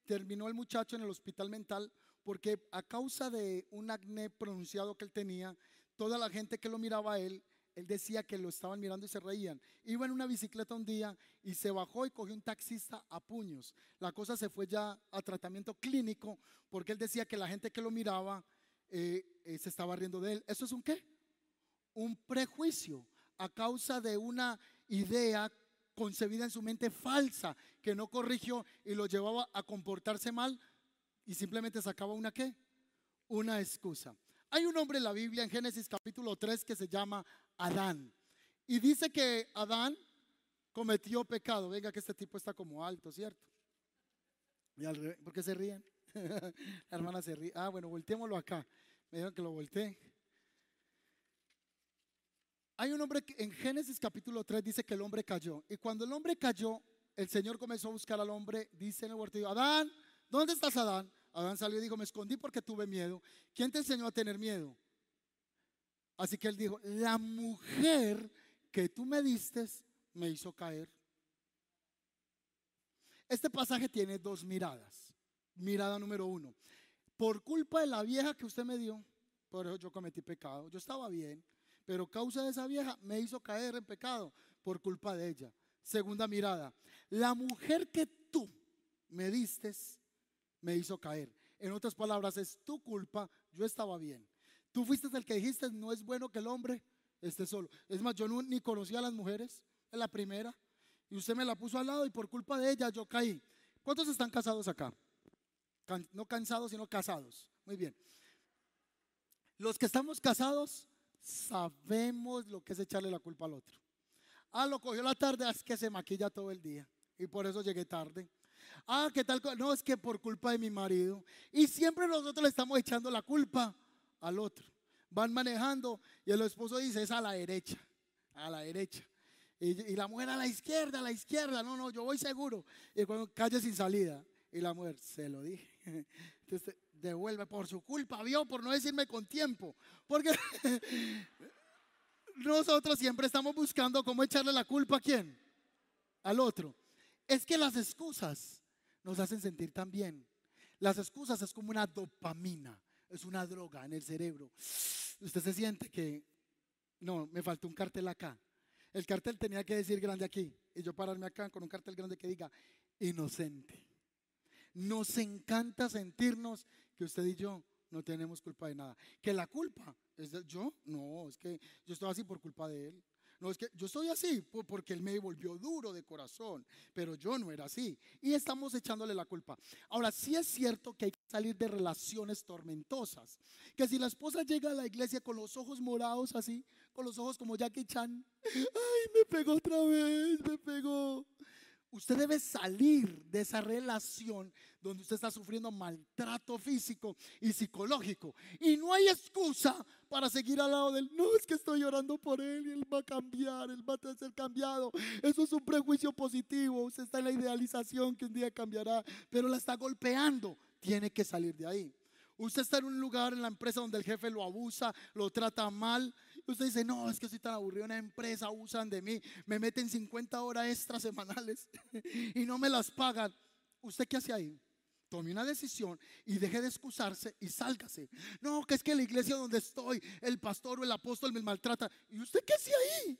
Speaker 1: terminó el muchacho en el hospital mental porque a causa de un acné pronunciado que él tenía, toda la gente que lo miraba a él, él decía que lo estaban mirando y se reían. Iba en una bicicleta un día y se bajó y cogió un taxista a puños. La cosa se fue ya a tratamiento clínico porque él decía que la gente que lo miraba eh, eh, se estaba riendo de él. ¿Eso es un qué? Un prejuicio a causa de una idea concebida en su mente falsa que no corrigió y lo llevaba a comportarse mal y simplemente sacaba una qué? Una excusa. Hay un hombre en la Biblia en Génesis capítulo 3 que se llama Adán. Y dice que Adán cometió pecado. Venga que este tipo está como alto, ¿cierto? ¿Por qué se ríen? [LAUGHS] la hermana se ríe. Ah, bueno, volteémoslo acá. Me dijeron que lo volteé. Hay un hombre que en Génesis capítulo 3 dice que el hombre cayó. Y cuando el hombre cayó, el Señor comenzó a buscar al hombre. Dice en el huerto, Adán, ¿dónde estás Adán? Adán salió y dijo, me escondí porque tuve miedo. ¿Quién te enseñó a tener miedo? Así que él dijo, la mujer que tú me diste me hizo caer. Este pasaje tiene dos miradas. Mirada número uno, por culpa de la vieja que usted me dio, por eso yo cometí pecado. Yo estaba bien, pero causa de esa vieja me hizo caer en pecado por culpa de ella. Segunda mirada, la mujer que tú me diste me hizo caer. En otras palabras, es tu culpa, yo estaba bien. Tú fuiste el que dijiste, no es bueno que el hombre esté solo. Es más, yo ni conocía a las mujeres, es la primera, y usted me la puso al lado y por culpa de ella yo caí. ¿Cuántos están casados acá? no cansados, sino casados. Muy bien. Los que estamos casados sabemos lo que es echarle la culpa al otro. Ah, lo cogió la tarde, es que se maquilla todo el día y por eso llegué tarde. Ah, ¿qué tal? No, es que por culpa de mi marido. Y siempre nosotros le estamos echando la culpa al otro. Van manejando y el esposo dice, es a la derecha, a la derecha. Y, la mujer a la izquierda, a la izquierda. No, no, yo voy seguro. Y cuando calle sin salida. Y la mujer, se lo dije. [LAUGHS] Entonces, devuelve por su culpa, vio, por no decirme con tiempo. Porque [LAUGHS] nosotros siempre estamos buscando cómo echarle la culpa a quién? Al otro. Es que las excusas nos hacen sentir tan bien. Las excusas es como una dopamina, es una droga en el cerebro. Usted se siente que, no, me faltó un cartel acá. El cartel tenía que decir grande aquí y yo pararme acá con un cartel grande que diga inocente. Nos encanta sentirnos que usted y yo no tenemos culpa de nada. Que la culpa es de yo, no, es que yo estoy así por culpa de él. No, es que yo soy así porque él me volvió duro de corazón, pero yo no era así. Y estamos echándole la culpa. Ahora, sí es cierto que hay que salir de relaciones tormentosas. Que si la esposa llega a la iglesia con los ojos morados así, con los ojos como Jackie Chan, ay, me pegó otra vez, me pegó. Usted debe salir de esa relación donde usted está sufriendo maltrato físico y psicológico. Y no hay excusa para seguir al lado de él. No, es que estoy llorando por él y él va a cambiar, él va a ser cambiado. Eso es un prejuicio positivo. Usted está en la idealización que un día cambiará, pero la está golpeando. Tiene que salir de ahí. Usted está en un lugar en la empresa donde el jefe lo abusa, lo trata mal. Usted dice, no, es que estoy tan aburrido en la empresa, abusan de mí, me meten 50 horas extras semanales [LAUGHS] y no me las pagan. ¿Usted qué hace ahí? Tome una decisión y deje de excusarse y sálgase. No, que es que la iglesia donde estoy, el pastor o el apóstol me maltrata. ¿Y usted qué hace ahí?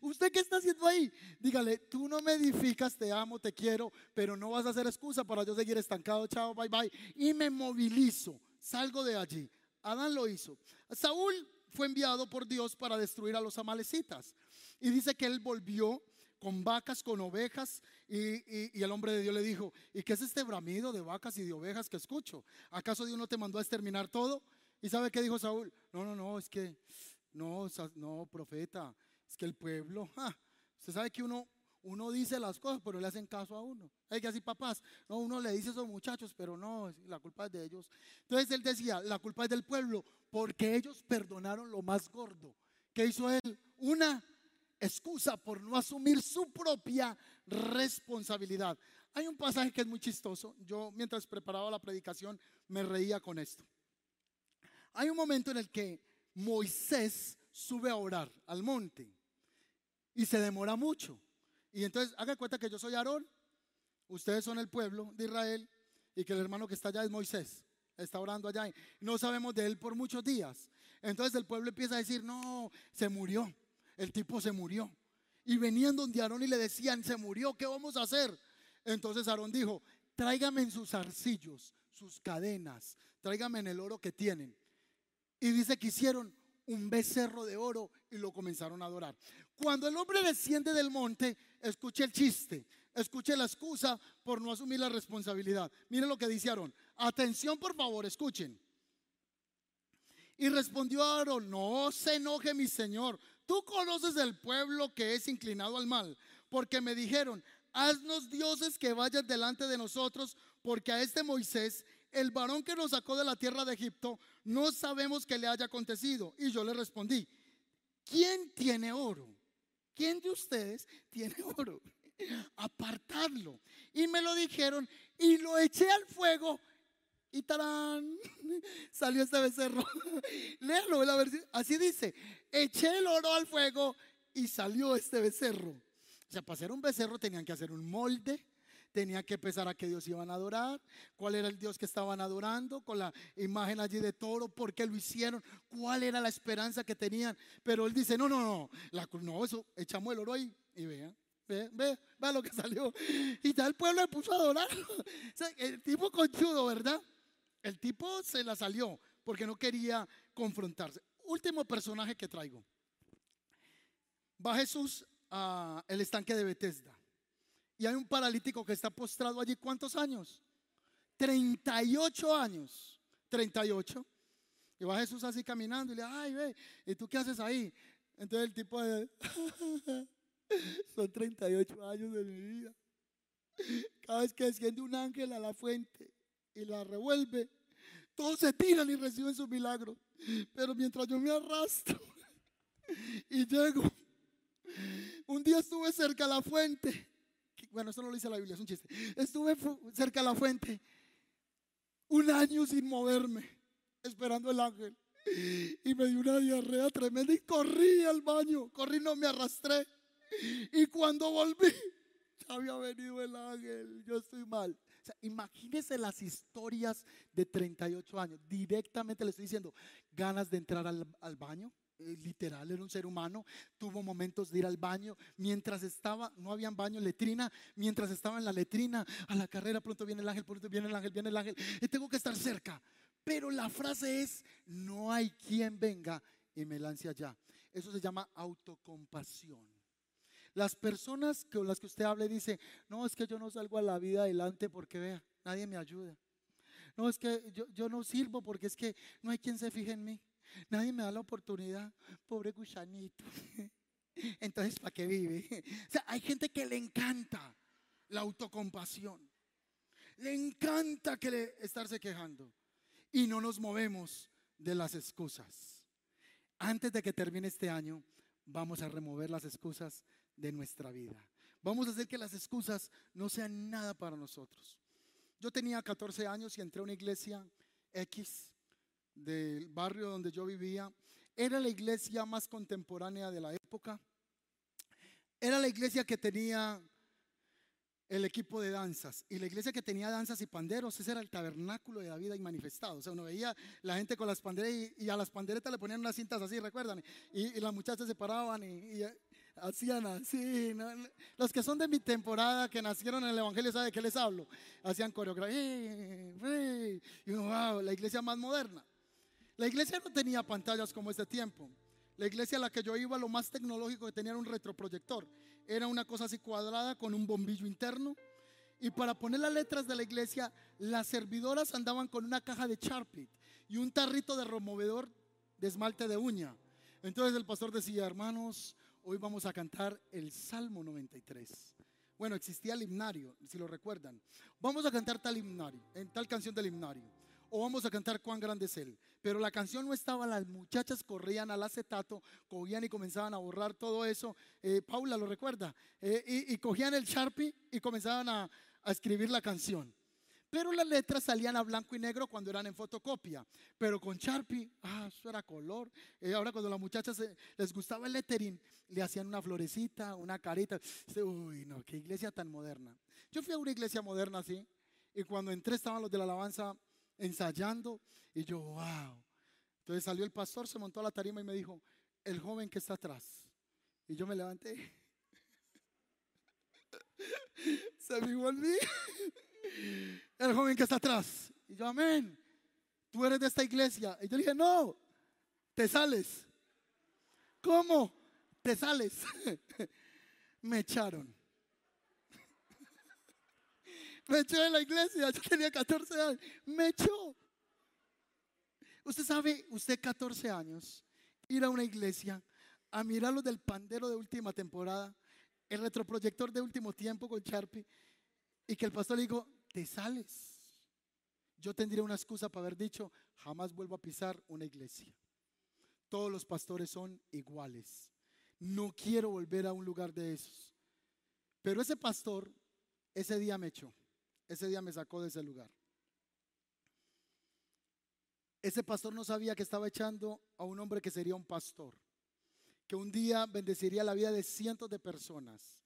Speaker 1: ¿Usted qué está haciendo ahí? Dígale, tú no me edificas, te amo, te quiero, pero no vas a hacer excusa para yo seguir estancado. Chao, bye bye. Y me movilizo, salgo de allí. Adán lo hizo. Saúl fue enviado por Dios para destruir a los amalecitas. Y dice que él volvió con vacas, con ovejas, y, el hombre de Dios le dijo, ¿y qué es este bramido de vacas y de ovejas que escucho? ¿Acaso Dios no te mandó a exterminar todo? ¿Y sabe qué dijo Saúl? No, no, no, es que, no, no, profeta, es que el pueblo, usted sabe que uno, uno dice las cosas, pero le hacen caso a uno. Hay que así, papás, no, uno le dice a esos muchachos, pero no, la culpa es de ellos. Entonces él decía, la culpa es del pueblo, porque ellos perdonaron lo más gordo. ¿Qué hizo él? Una excusa por no asumir su propia responsabilidad. Hay un pasaje que es muy chistoso. Yo mientras preparaba la predicación me reía con esto. Hay un momento en el que Moisés sube a orar al monte y se demora mucho. Y entonces haga cuenta que yo soy Aarón, ustedes son el pueblo de Israel y que el hermano que está allá es Moisés. Está orando allá y no sabemos de él por muchos días. Entonces el pueblo empieza a decir, no, se murió. El tipo se murió. Y venían donde Aarón y le decían, se murió, ¿qué vamos a hacer? Entonces Aarón dijo, tráigame en sus arcillos, sus cadenas, tráigame en el oro que tienen. Y dice que hicieron un becerro de oro y lo comenzaron a adorar. Cuando el hombre desciende del monte, escuche el chiste, escuche la excusa por no asumir la responsabilidad. Miren lo que dice Aarón. Atención, por favor, escuchen. Y respondió Aarón, no se enoje mi señor, tú conoces el pueblo que es inclinado al mal, porque me dijeron, haznos dioses que vayan delante de nosotros, porque a este Moisés el varón que nos sacó de la tierra de Egipto, no sabemos qué le haya acontecido. Y yo le respondí, ¿quién tiene oro? ¿Quién de ustedes tiene [LAUGHS] oro? Apartadlo. Y me lo dijeron y lo eché al fuego y tarán, [LAUGHS] salió este becerro. [LAUGHS] Léalo, la versión. Así dice, eché el oro al fuego y salió este becerro. O sea, para hacer un becerro tenían que hacer un molde, tenía que pensar a qué Dios iban a adorar, cuál era el Dios que estaban adorando, con la imagen allí de toro, por qué lo hicieron, cuál era la esperanza que tenían. Pero él dice, no, no, no, la, no, eso, echamos el oro ahí y vean. Ve, ve, ve lo que [LAUGHS] salió. Y ya el pueblo le puso a adorar. [LAUGHS] el tipo conchudo, ¿verdad? El tipo se la salió porque no quería confrontarse. Último personaje que traigo. Va Jesús al estanque de Bethesda. Y hay un paralítico que está postrado allí. ¿Cuántos años? 38 años. 38. Y va Jesús así caminando y le dice, ay, ve, ¿y tú qué haces ahí? Entonces el tipo de, [LAUGHS] son 38 años de mi vida. Cada vez que desciende un ángel a la fuente y la revuelve, todos se tiran y reciben su milagro. Pero mientras yo me arrastro [LAUGHS] y llego, un día estuve cerca a la fuente bueno, eso no lo dice la Biblia, es un chiste. Estuve cerca de la fuente un año sin moverme, esperando el ángel. Y me dio una diarrea tremenda y corrí al baño. Corrí, no me arrastré. Y cuando volví, ya había venido el ángel. Yo estoy mal. O sea, imagínese las historias de 38 años. Directamente le estoy diciendo, ganas de entrar al, baño, literal, era un ser humano, tuvo momentos de ir al baño, mientras estaba, no había baño, letrina, mientras estaba en la letrina, a la carrera, pronto viene el ángel, pronto viene el ángel, viene el ángel, tengo que estar cerca. Pero la frase es, no hay quien venga y me lance allá. Eso se llama autocompasión. Las personas con las que usted hable dice, no, es que yo no salgo a la vida adelante porque vea, nadie me ayuda. No, es que yo no sirvo porque es que no hay quien se fije en mí. Nadie me da la oportunidad, pobre gusanito. [LAUGHS] Entonces, ¿para qué vive? O sea, hay gente que le encanta la autocompasión. Le encanta que estarse quejando. Y no nos movemos de las excusas. Antes de que termine este año, vamos a remover las excusas de nuestra vida. Vamos a hacer que las excusas no sean nada para nosotros. Yo tenía 14 años y entré a una iglesia X del barrio donde yo vivía. Era la iglesia más contemporánea de la época. Era la iglesia que tenía el equipo de danzas. Y la iglesia que tenía danzas y panderos, ese era el tabernáculo de la vida y manifestado. O sea, uno veía la gente con las panderetas y, a las panderetas le ponían unas cintas así, ¿recuerdan? Y, las muchachas se paraban y, hacían así. Los que son de mi temporada, que nacieron en el Evangelio, ¿saben de qué les hablo? Hacían coreografía. Y wow, la iglesia más moderna. La iglesia no tenía pantallas como este tiempo. La iglesia a la que yo iba, lo más tecnológico que tenía era un retroproyector. Era una cosa así cuadrada con un bombillo interno. Y para poner las letras de la iglesia, las servidoras andaban con una caja de Sharpie y un tarrito de removedor de esmalte de uña. Entonces el pastor decía, hermanos, hoy vamos a cantar el Salmo 93. Bueno, existía el himnario, si lo recuerdan. Vamos a cantar tal himnario, en tal canción del himnario. O vamos a cantar cuán grande es Él. Pero la canción no estaba, las muchachas corrían al acetato, cogían y comenzaban a borrar todo eso. Eh, Paula lo recuerda. Eh, y, cogían el Sharpie y comenzaban a escribir la canción. Pero las letras salían a blanco y negro cuando eran en fotocopia. Pero con Sharpie, ah, eso era color. Eh, ahora cuando a las muchachas les gustaba el lettering, le hacían una florecita, una carita. Uy, no, qué iglesia tan moderna. Yo fui a una iglesia moderna así. Y cuando entré estaban los de la alabanza ensayando. Y yo, wow. Entonces salió el pastor, se montó a la tarima y me dijo, el joven que está atrás. Y yo me levanté. [LAUGHS] se me volví [LAUGHS] el joven que está atrás. Y yo, amén. Tú eres de esta iglesia. Y yo dije, no, te sales. ¿Cómo? Te sales. [LAUGHS] Me echaron. Me echó de la iglesia. Yo tenía 14 años. Me echó. Usted sabe, usted 14 años, ir a una iglesia a mirarlo del pandero de última temporada, el retroproyector de último tiempo con Sharpie, y que el pastor le dijo, te sales. Yo tendría una excusa para haber dicho, jamás vuelvo a pisar una iglesia. Todos los pastores son iguales. No quiero volver a un lugar de esos. Pero ese pastor, ese día me echó. Ese día me sacó de ese lugar. Ese pastor no sabía que estaba echando a un hombre que sería un pastor, que un día bendeciría la vida de cientos de personas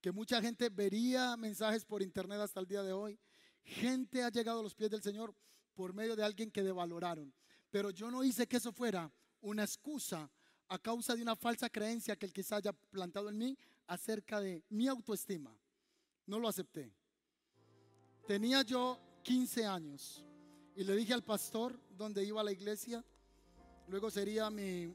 Speaker 1: que mucha gente vería mensajes por internet hasta el día de hoy. Gente ha llegado a los pies del Señor por medio de alguien que devaloraron. Pero yo no hice que eso fuera una excusa a causa de una falsa creencia que él quizá haya plantado en mí acerca de mi autoestima. No lo acepté. Tenía yo 15 años y le dije al pastor donde iba a la iglesia, luego sería mi,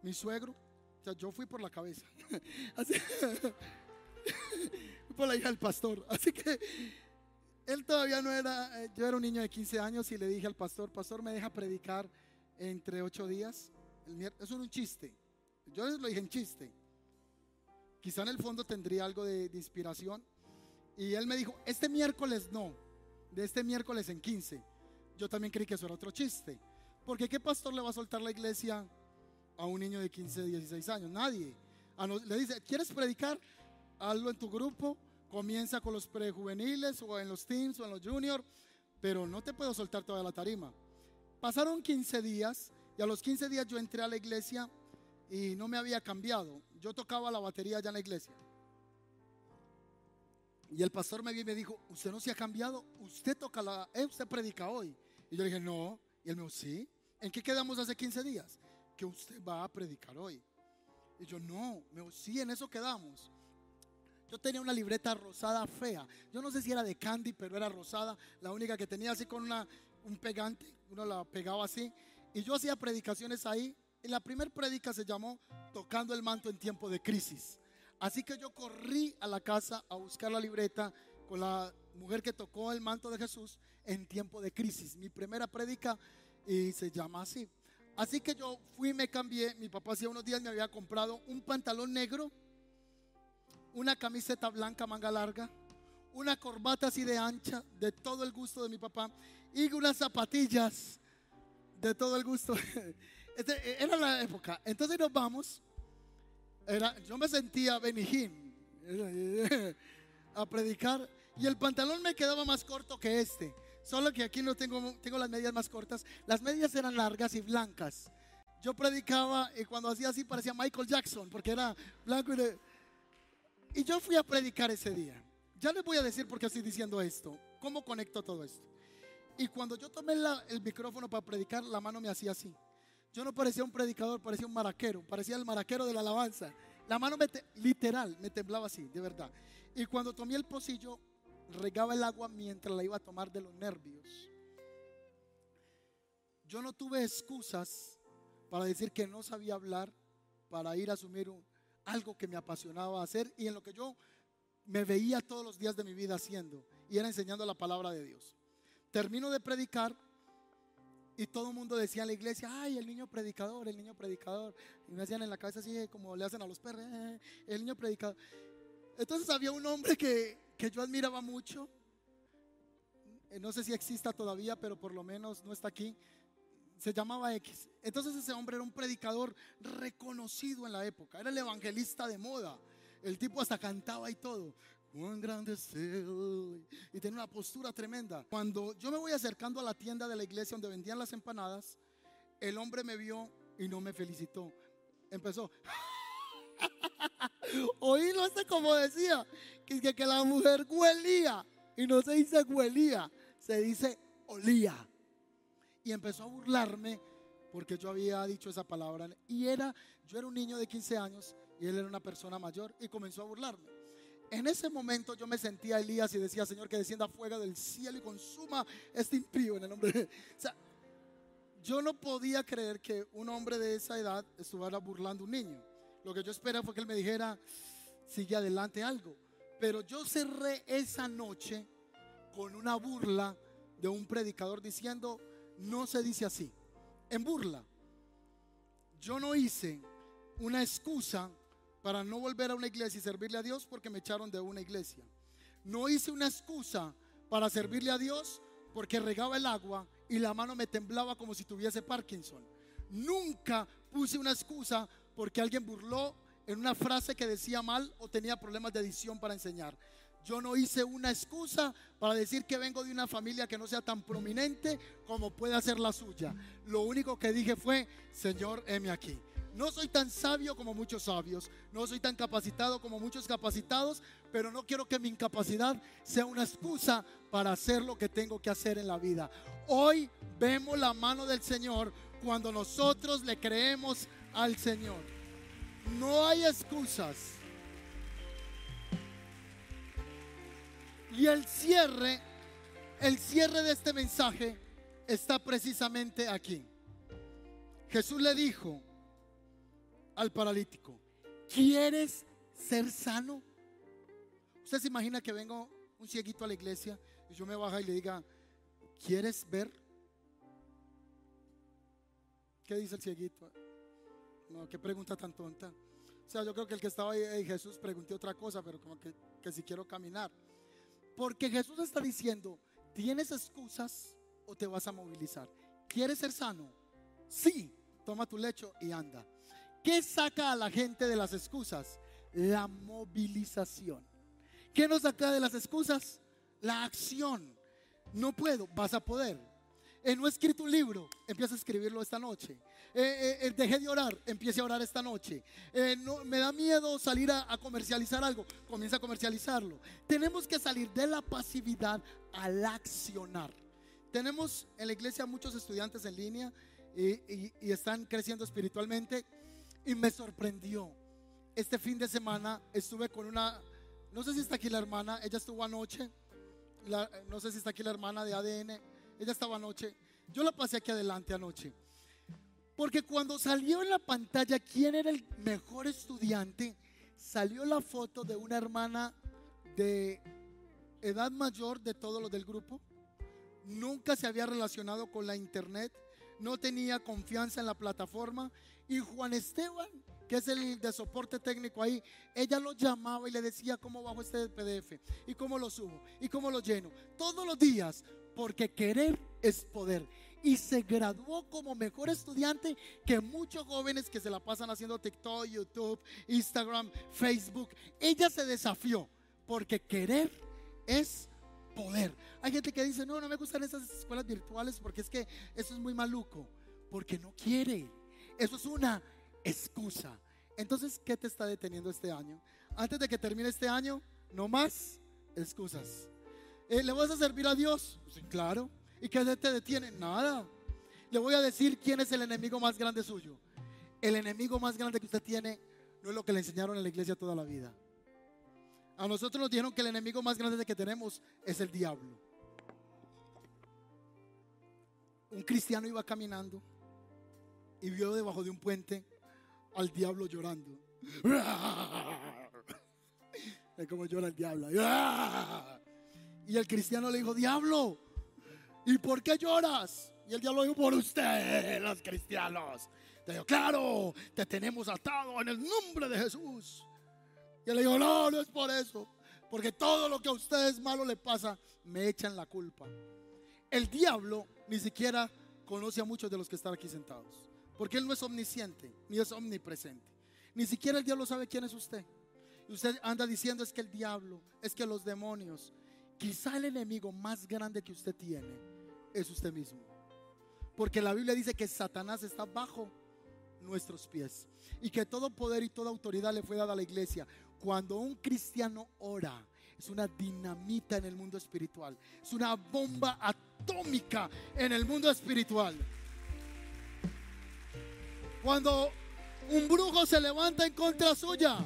Speaker 1: mi suegro, o sea, yo fui por la cabeza. [LAUGHS] Así, [LAUGHS] por la hija del pastor. Así que él todavía no era, eh, yo era un niño de 15 años y le dije al pastor, pastor, ¿me deja predicar entre ocho días? Eso es un chiste. Yo lo dije en chiste. Quizá en el fondo tendría algo de inspiración. Y él me dijo, este miércoles no, de este miércoles en 15. Yo también creí que eso era otro chiste. Porque ¿qué pastor le va a soltar la iglesia a un niño de 15, 16 años? Nadie. Le dice, ¿quieres predicar? hazlo en tu grupo, comienza con los prejuveniles o en los teams o en los juniors, pero no te puedo soltar toda la tarima. Pasaron 15 días y a los 15 días yo entré a la iglesia y no me había cambiado. Yo tocaba la batería allá en la iglesia. Y el pastor me vio y me dijo, usted no se ha cambiado, usted toca la, eh, usted predica hoy. Y yo le dije, no. Y él me dijo, sí. ¿En qué quedamos hace 15 días? Que usted va a predicar hoy. Y yo, no. Me dijo, sí, en eso quedamos. Yo tenía una libreta rosada fea. Yo no sé si era de candy, pero era rosada. La única que tenía así con una, un pegante. Uno la pegaba así. Y yo hacía predicaciones ahí. Y la primera predica se llamó Tocando el manto en tiempo de crisis. Así que yo corrí a la casa a buscar la libreta con la mujer que tocó el manto de Jesús en tiempo de crisis. Mi primera predica y se llama así. Así que yo fui me cambié. Mi papá hacía unos días me había comprado un pantalón negro una camiseta blanca manga larga, una corbata así de ancha, de todo el gusto de mi papá, y unas zapatillas de todo el gusto. [LAUGHS] Este, era la época. Entonces nos vamos. Yo me sentía Benijín a predicar y el pantalón me quedaba más corto que este. Solo que aquí no tengo, tengo las medias más cortas. Las medias eran largas y blancas. Yo predicaba y cuando hacía así parecía Michael Jackson porque era blanco y yo fui a predicar ese día. Ya les voy a decir por qué estoy diciendo esto. ¿Cómo conecto todo esto? Y cuando yo tomé el micrófono para predicar, la mano me hacía así. Yo no parecía un predicador, parecía un maraquero, parecía el maraquero de la alabanza. La mano literal me temblaba así, de verdad. Y cuando tomé el pocillo, regaba el agua mientras la iba a tomar de los nervios. Yo no tuve excusas para decir que no sabía hablar, para ir a asumir algo que me apasionaba hacer y en lo que yo me veía todos los días de mi vida haciendo y era enseñando la palabra de Dios. Termino de predicar Y todo el mundo decía en la iglesia, ay, el niño predicador, el niño predicador. Y me hacían en la cabeza así como le hacen a los perros, "Eh, el niño predicador. Entonces había un hombre que, que yo admiraba mucho. Eh, No sé si exista todavía, pero por lo menos no está aquí. Se llamaba X. Entonces ese hombre era un predicador reconocido en la época. Era el evangelista de moda. El tipo hasta cantaba y todo. Cuán grande es Él. Y tenía una postura tremenda. Cuando yo me voy acercando a la tienda de la iglesia donde vendían las empanadas, el hombre me vio y no me felicitó. Empezó. [LAUGHS] Oílo este como decía, que, que, que la mujer huelía. Y no se dice huelía, se dice olía. Y empezó a burlarme porque yo había dicho esa palabra. Y era, yo era un niño de 15 años y él era una persona mayor y comenzó a burlarme. En ese momento yo me sentía Elías y decía, Señor, que descienda fuego del cielo y consuma este impío en el nombre de... O sea, yo no podía creer que un hombre de esa edad estuviera burlando a un niño. Lo que yo esperaba fue que él me dijera, sigue adelante algo. Pero yo cerré esa noche con una burla de un predicador diciendo, no se dice así. En burla. Yo no hice una excusa para no volver a una iglesia y servirle a Dios porque me echaron de una iglesia. No hice una excusa para servirle a Dios porque regaba el agua y la mano me temblaba como si tuviese Parkinson. Nunca puse una excusa porque alguien burló en una frase que decía mal o tenía problemas de edición para enseñar. Yo no hice una excusa para decir que vengo de una familia que no sea tan prominente como puede ser la suya. Lo único que dije fue, Señor, heme aquí. No soy tan sabio como muchos sabios, no soy tan capacitado como muchos capacitados, pero no quiero que mi incapacidad sea una excusa para hacer lo que tengo que hacer en la vida. Hoy vemos la mano del Señor cuando nosotros le creemos al Señor. No hay excusas. Y el cierre, el cierre de este mensaje está precisamente aquí. Jesús le dijo al paralítico, ¿quieres ser sano? ¿Usted se imagina que vengo un cieguito a la iglesia y yo me baja y le diga, ¿quieres ver? ¿Qué dice el cieguito? No, qué pregunta tan tonta. O sea, yo creo que el que estaba ahí, Jesús pregunté otra cosa, pero como que, que si quiero caminar. Porque Jesús está diciendo, ¿tienes excusas o te vas a movilizar? ¿Quieres ser sano? Sí, toma tu lecho y anda. ¿Qué saca a la gente de las excusas? La movilización. ¿Qué nos saca de las excusas? La acción. No puedo, vas a poder. Eh, no he escrito un libro, empieza a escribirlo esta noche. Eh, eh, dejé de orar, empiece a orar esta noche. Eh, no, me da miedo salir a, a, comercializar algo, comienza a comercializarlo. Tenemos que salir de la pasividad al accionar. Tenemos en la iglesia muchos estudiantes en línea y, y, y están creciendo espiritualmente y me sorprendió. Este fin de semana estuve con una, no sé si está aquí la hermana, ella estuvo anoche, no sé si está aquí la hermana de ADN, ella estaba anoche, yo la pasé aquí adelante anoche. Porque cuando salió en la pantalla quién era el mejor estudiante, salió la foto de una hermana de edad mayor de todos los del grupo. Nunca se había relacionado con la internet, no tenía confianza en la plataforma. Y Juan Esteban, que es el de soporte técnico ahí, ella lo llamaba y le decía cómo bajo este PDF y cómo lo subo y cómo lo lleno. Todos los días, porque querer es poder y se graduó como mejor estudiante que muchos jóvenes que se la pasan haciendo TikTok, YouTube, Instagram, Facebook. Ella se desafió porque querer es poder. Hay gente que dice, no, no me gustan esas escuelas virtuales porque es que eso es muy maluco, porque no quiere. Eso es una excusa. Entonces, ¿qué te está deteniendo este año? Antes de que termine este año, no más excusas. Eh, ¿Le vas a servir a Dios? Sí, claro. ¿Y qué te detiene? Nada. Le voy a decir quién es el enemigo más grande suyo. El enemigo más grande que usted tiene no es lo que le enseñaron en la iglesia toda la vida. A nosotros nos dijeron que el enemigo más grande que tenemos es el diablo. Un cristiano iba caminando y vio debajo de un puente al diablo llorando. [LAUGHS] Es como llora el diablo. [LAUGHS] Y el cristiano le dijo, diablo, ¿Y por qué lloras? Y el diablo dijo, por usted, los cristianos. Te dijo, claro, te tenemos atado en el nombre de Jesús. Y él le dijo, no, no es por eso. Porque todo lo que a ustedes malo le pasa, me echan la culpa. El diablo ni siquiera conoce a muchos de los que están aquí sentados. Porque él no es omnisciente, ni es omnipresente. Ni siquiera el diablo sabe quién es usted. Y usted anda diciendo es que el diablo, es que los demonios. Quizá el enemigo más grande que usted tiene es usted mismo. Porque la Biblia dice que Satanás está bajo nuestros pies. Y que todo poder y toda autoridad le fue dada a la iglesia. Cuando un cristiano ora, es una dinamita en el mundo espiritual. Es una bomba atómica en el mundo espiritual. Cuando un brujo se levanta en contra suya,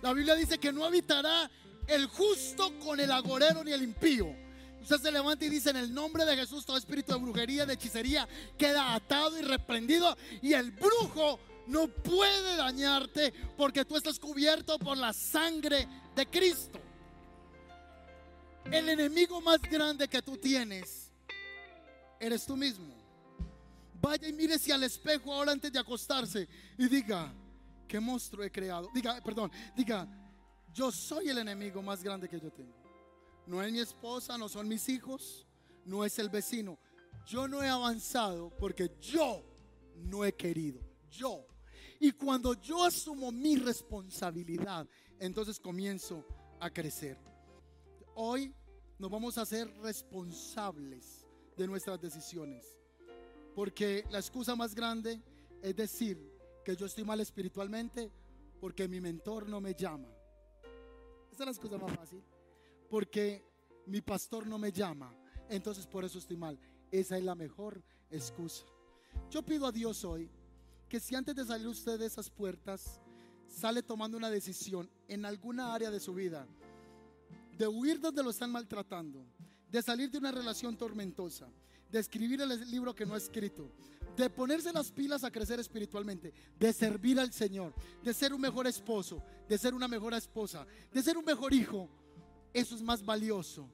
Speaker 1: la Biblia dice que no habitará el justo con el agorero ni el impío. Usted se levanta y dice en el nombre de Jesús todo espíritu de brujería, de hechicería queda atado y reprendido y el brujo no puede dañarte porque tú estás cubierto por la sangre de Cristo. El enemigo más grande que tú tienes eres tú mismo. Vaya y mírese al espejo ahora antes de acostarse y diga, ¿qué monstruo he creado? Diga, perdón, diga, yo soy el enemigo más grande que yo tengo. No es mi esposa, no son mis hijos, no es el vecino. Yo no he avanzado porque yo no he querido. Yo. Y cuando yo asumo mi responsabilidad, entonces comienzo a crecer. Hoy nos vamos a ser responsables de nuestras decisiones. Porque la excusa más grande es decir que yo estoy mal espiritualmente porque mi mentor no me llama. Esa es la excusa más fácil. Porque mi pastor no me llama. Entonces por eso estoy mal. Esa es la mejor excusa. Yo pido a Dios hoy que si antes de salir usted de esas puertas sale tomando una decisión en alguna área de su vida, de huir donde lo están maltratando, de salir de una relación tormentosa, de escribir el libro que no ha escrito, de ponerse las pilas a crecer espiritualmente, de servir al Señor, de ser un mejor esposo, de ser una mejor esposa, de ser un mejor hijo, eso es más valioso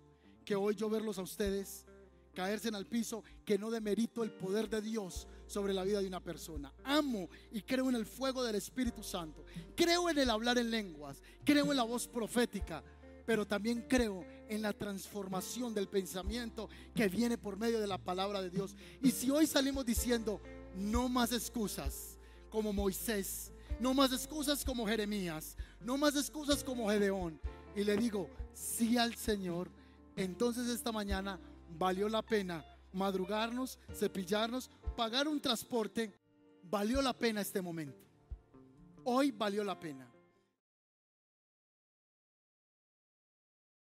Speaker 1: que hoy yo verlos a ustedes caerse en el piso, que no demerito el poder de Dios sobre la vida de una persona. Amo y creo en el fuego del Espíritu Santo. Creo en el hablar en lenguas. Creo en la voz profética pero también creo en la transformación del pensamiento que viene por medio de la palabra de Dios. Y si hoy salimos diciendo, no más excusas como Moisés, no más excusas como Jeremías, no más excusas como Gedeón, y le digo, sí al Señor, entonces esta mañana valió la pena madrugarnos, cepillarnos, pagar un transporte, valió la pena este momento. Hoy valió la pena.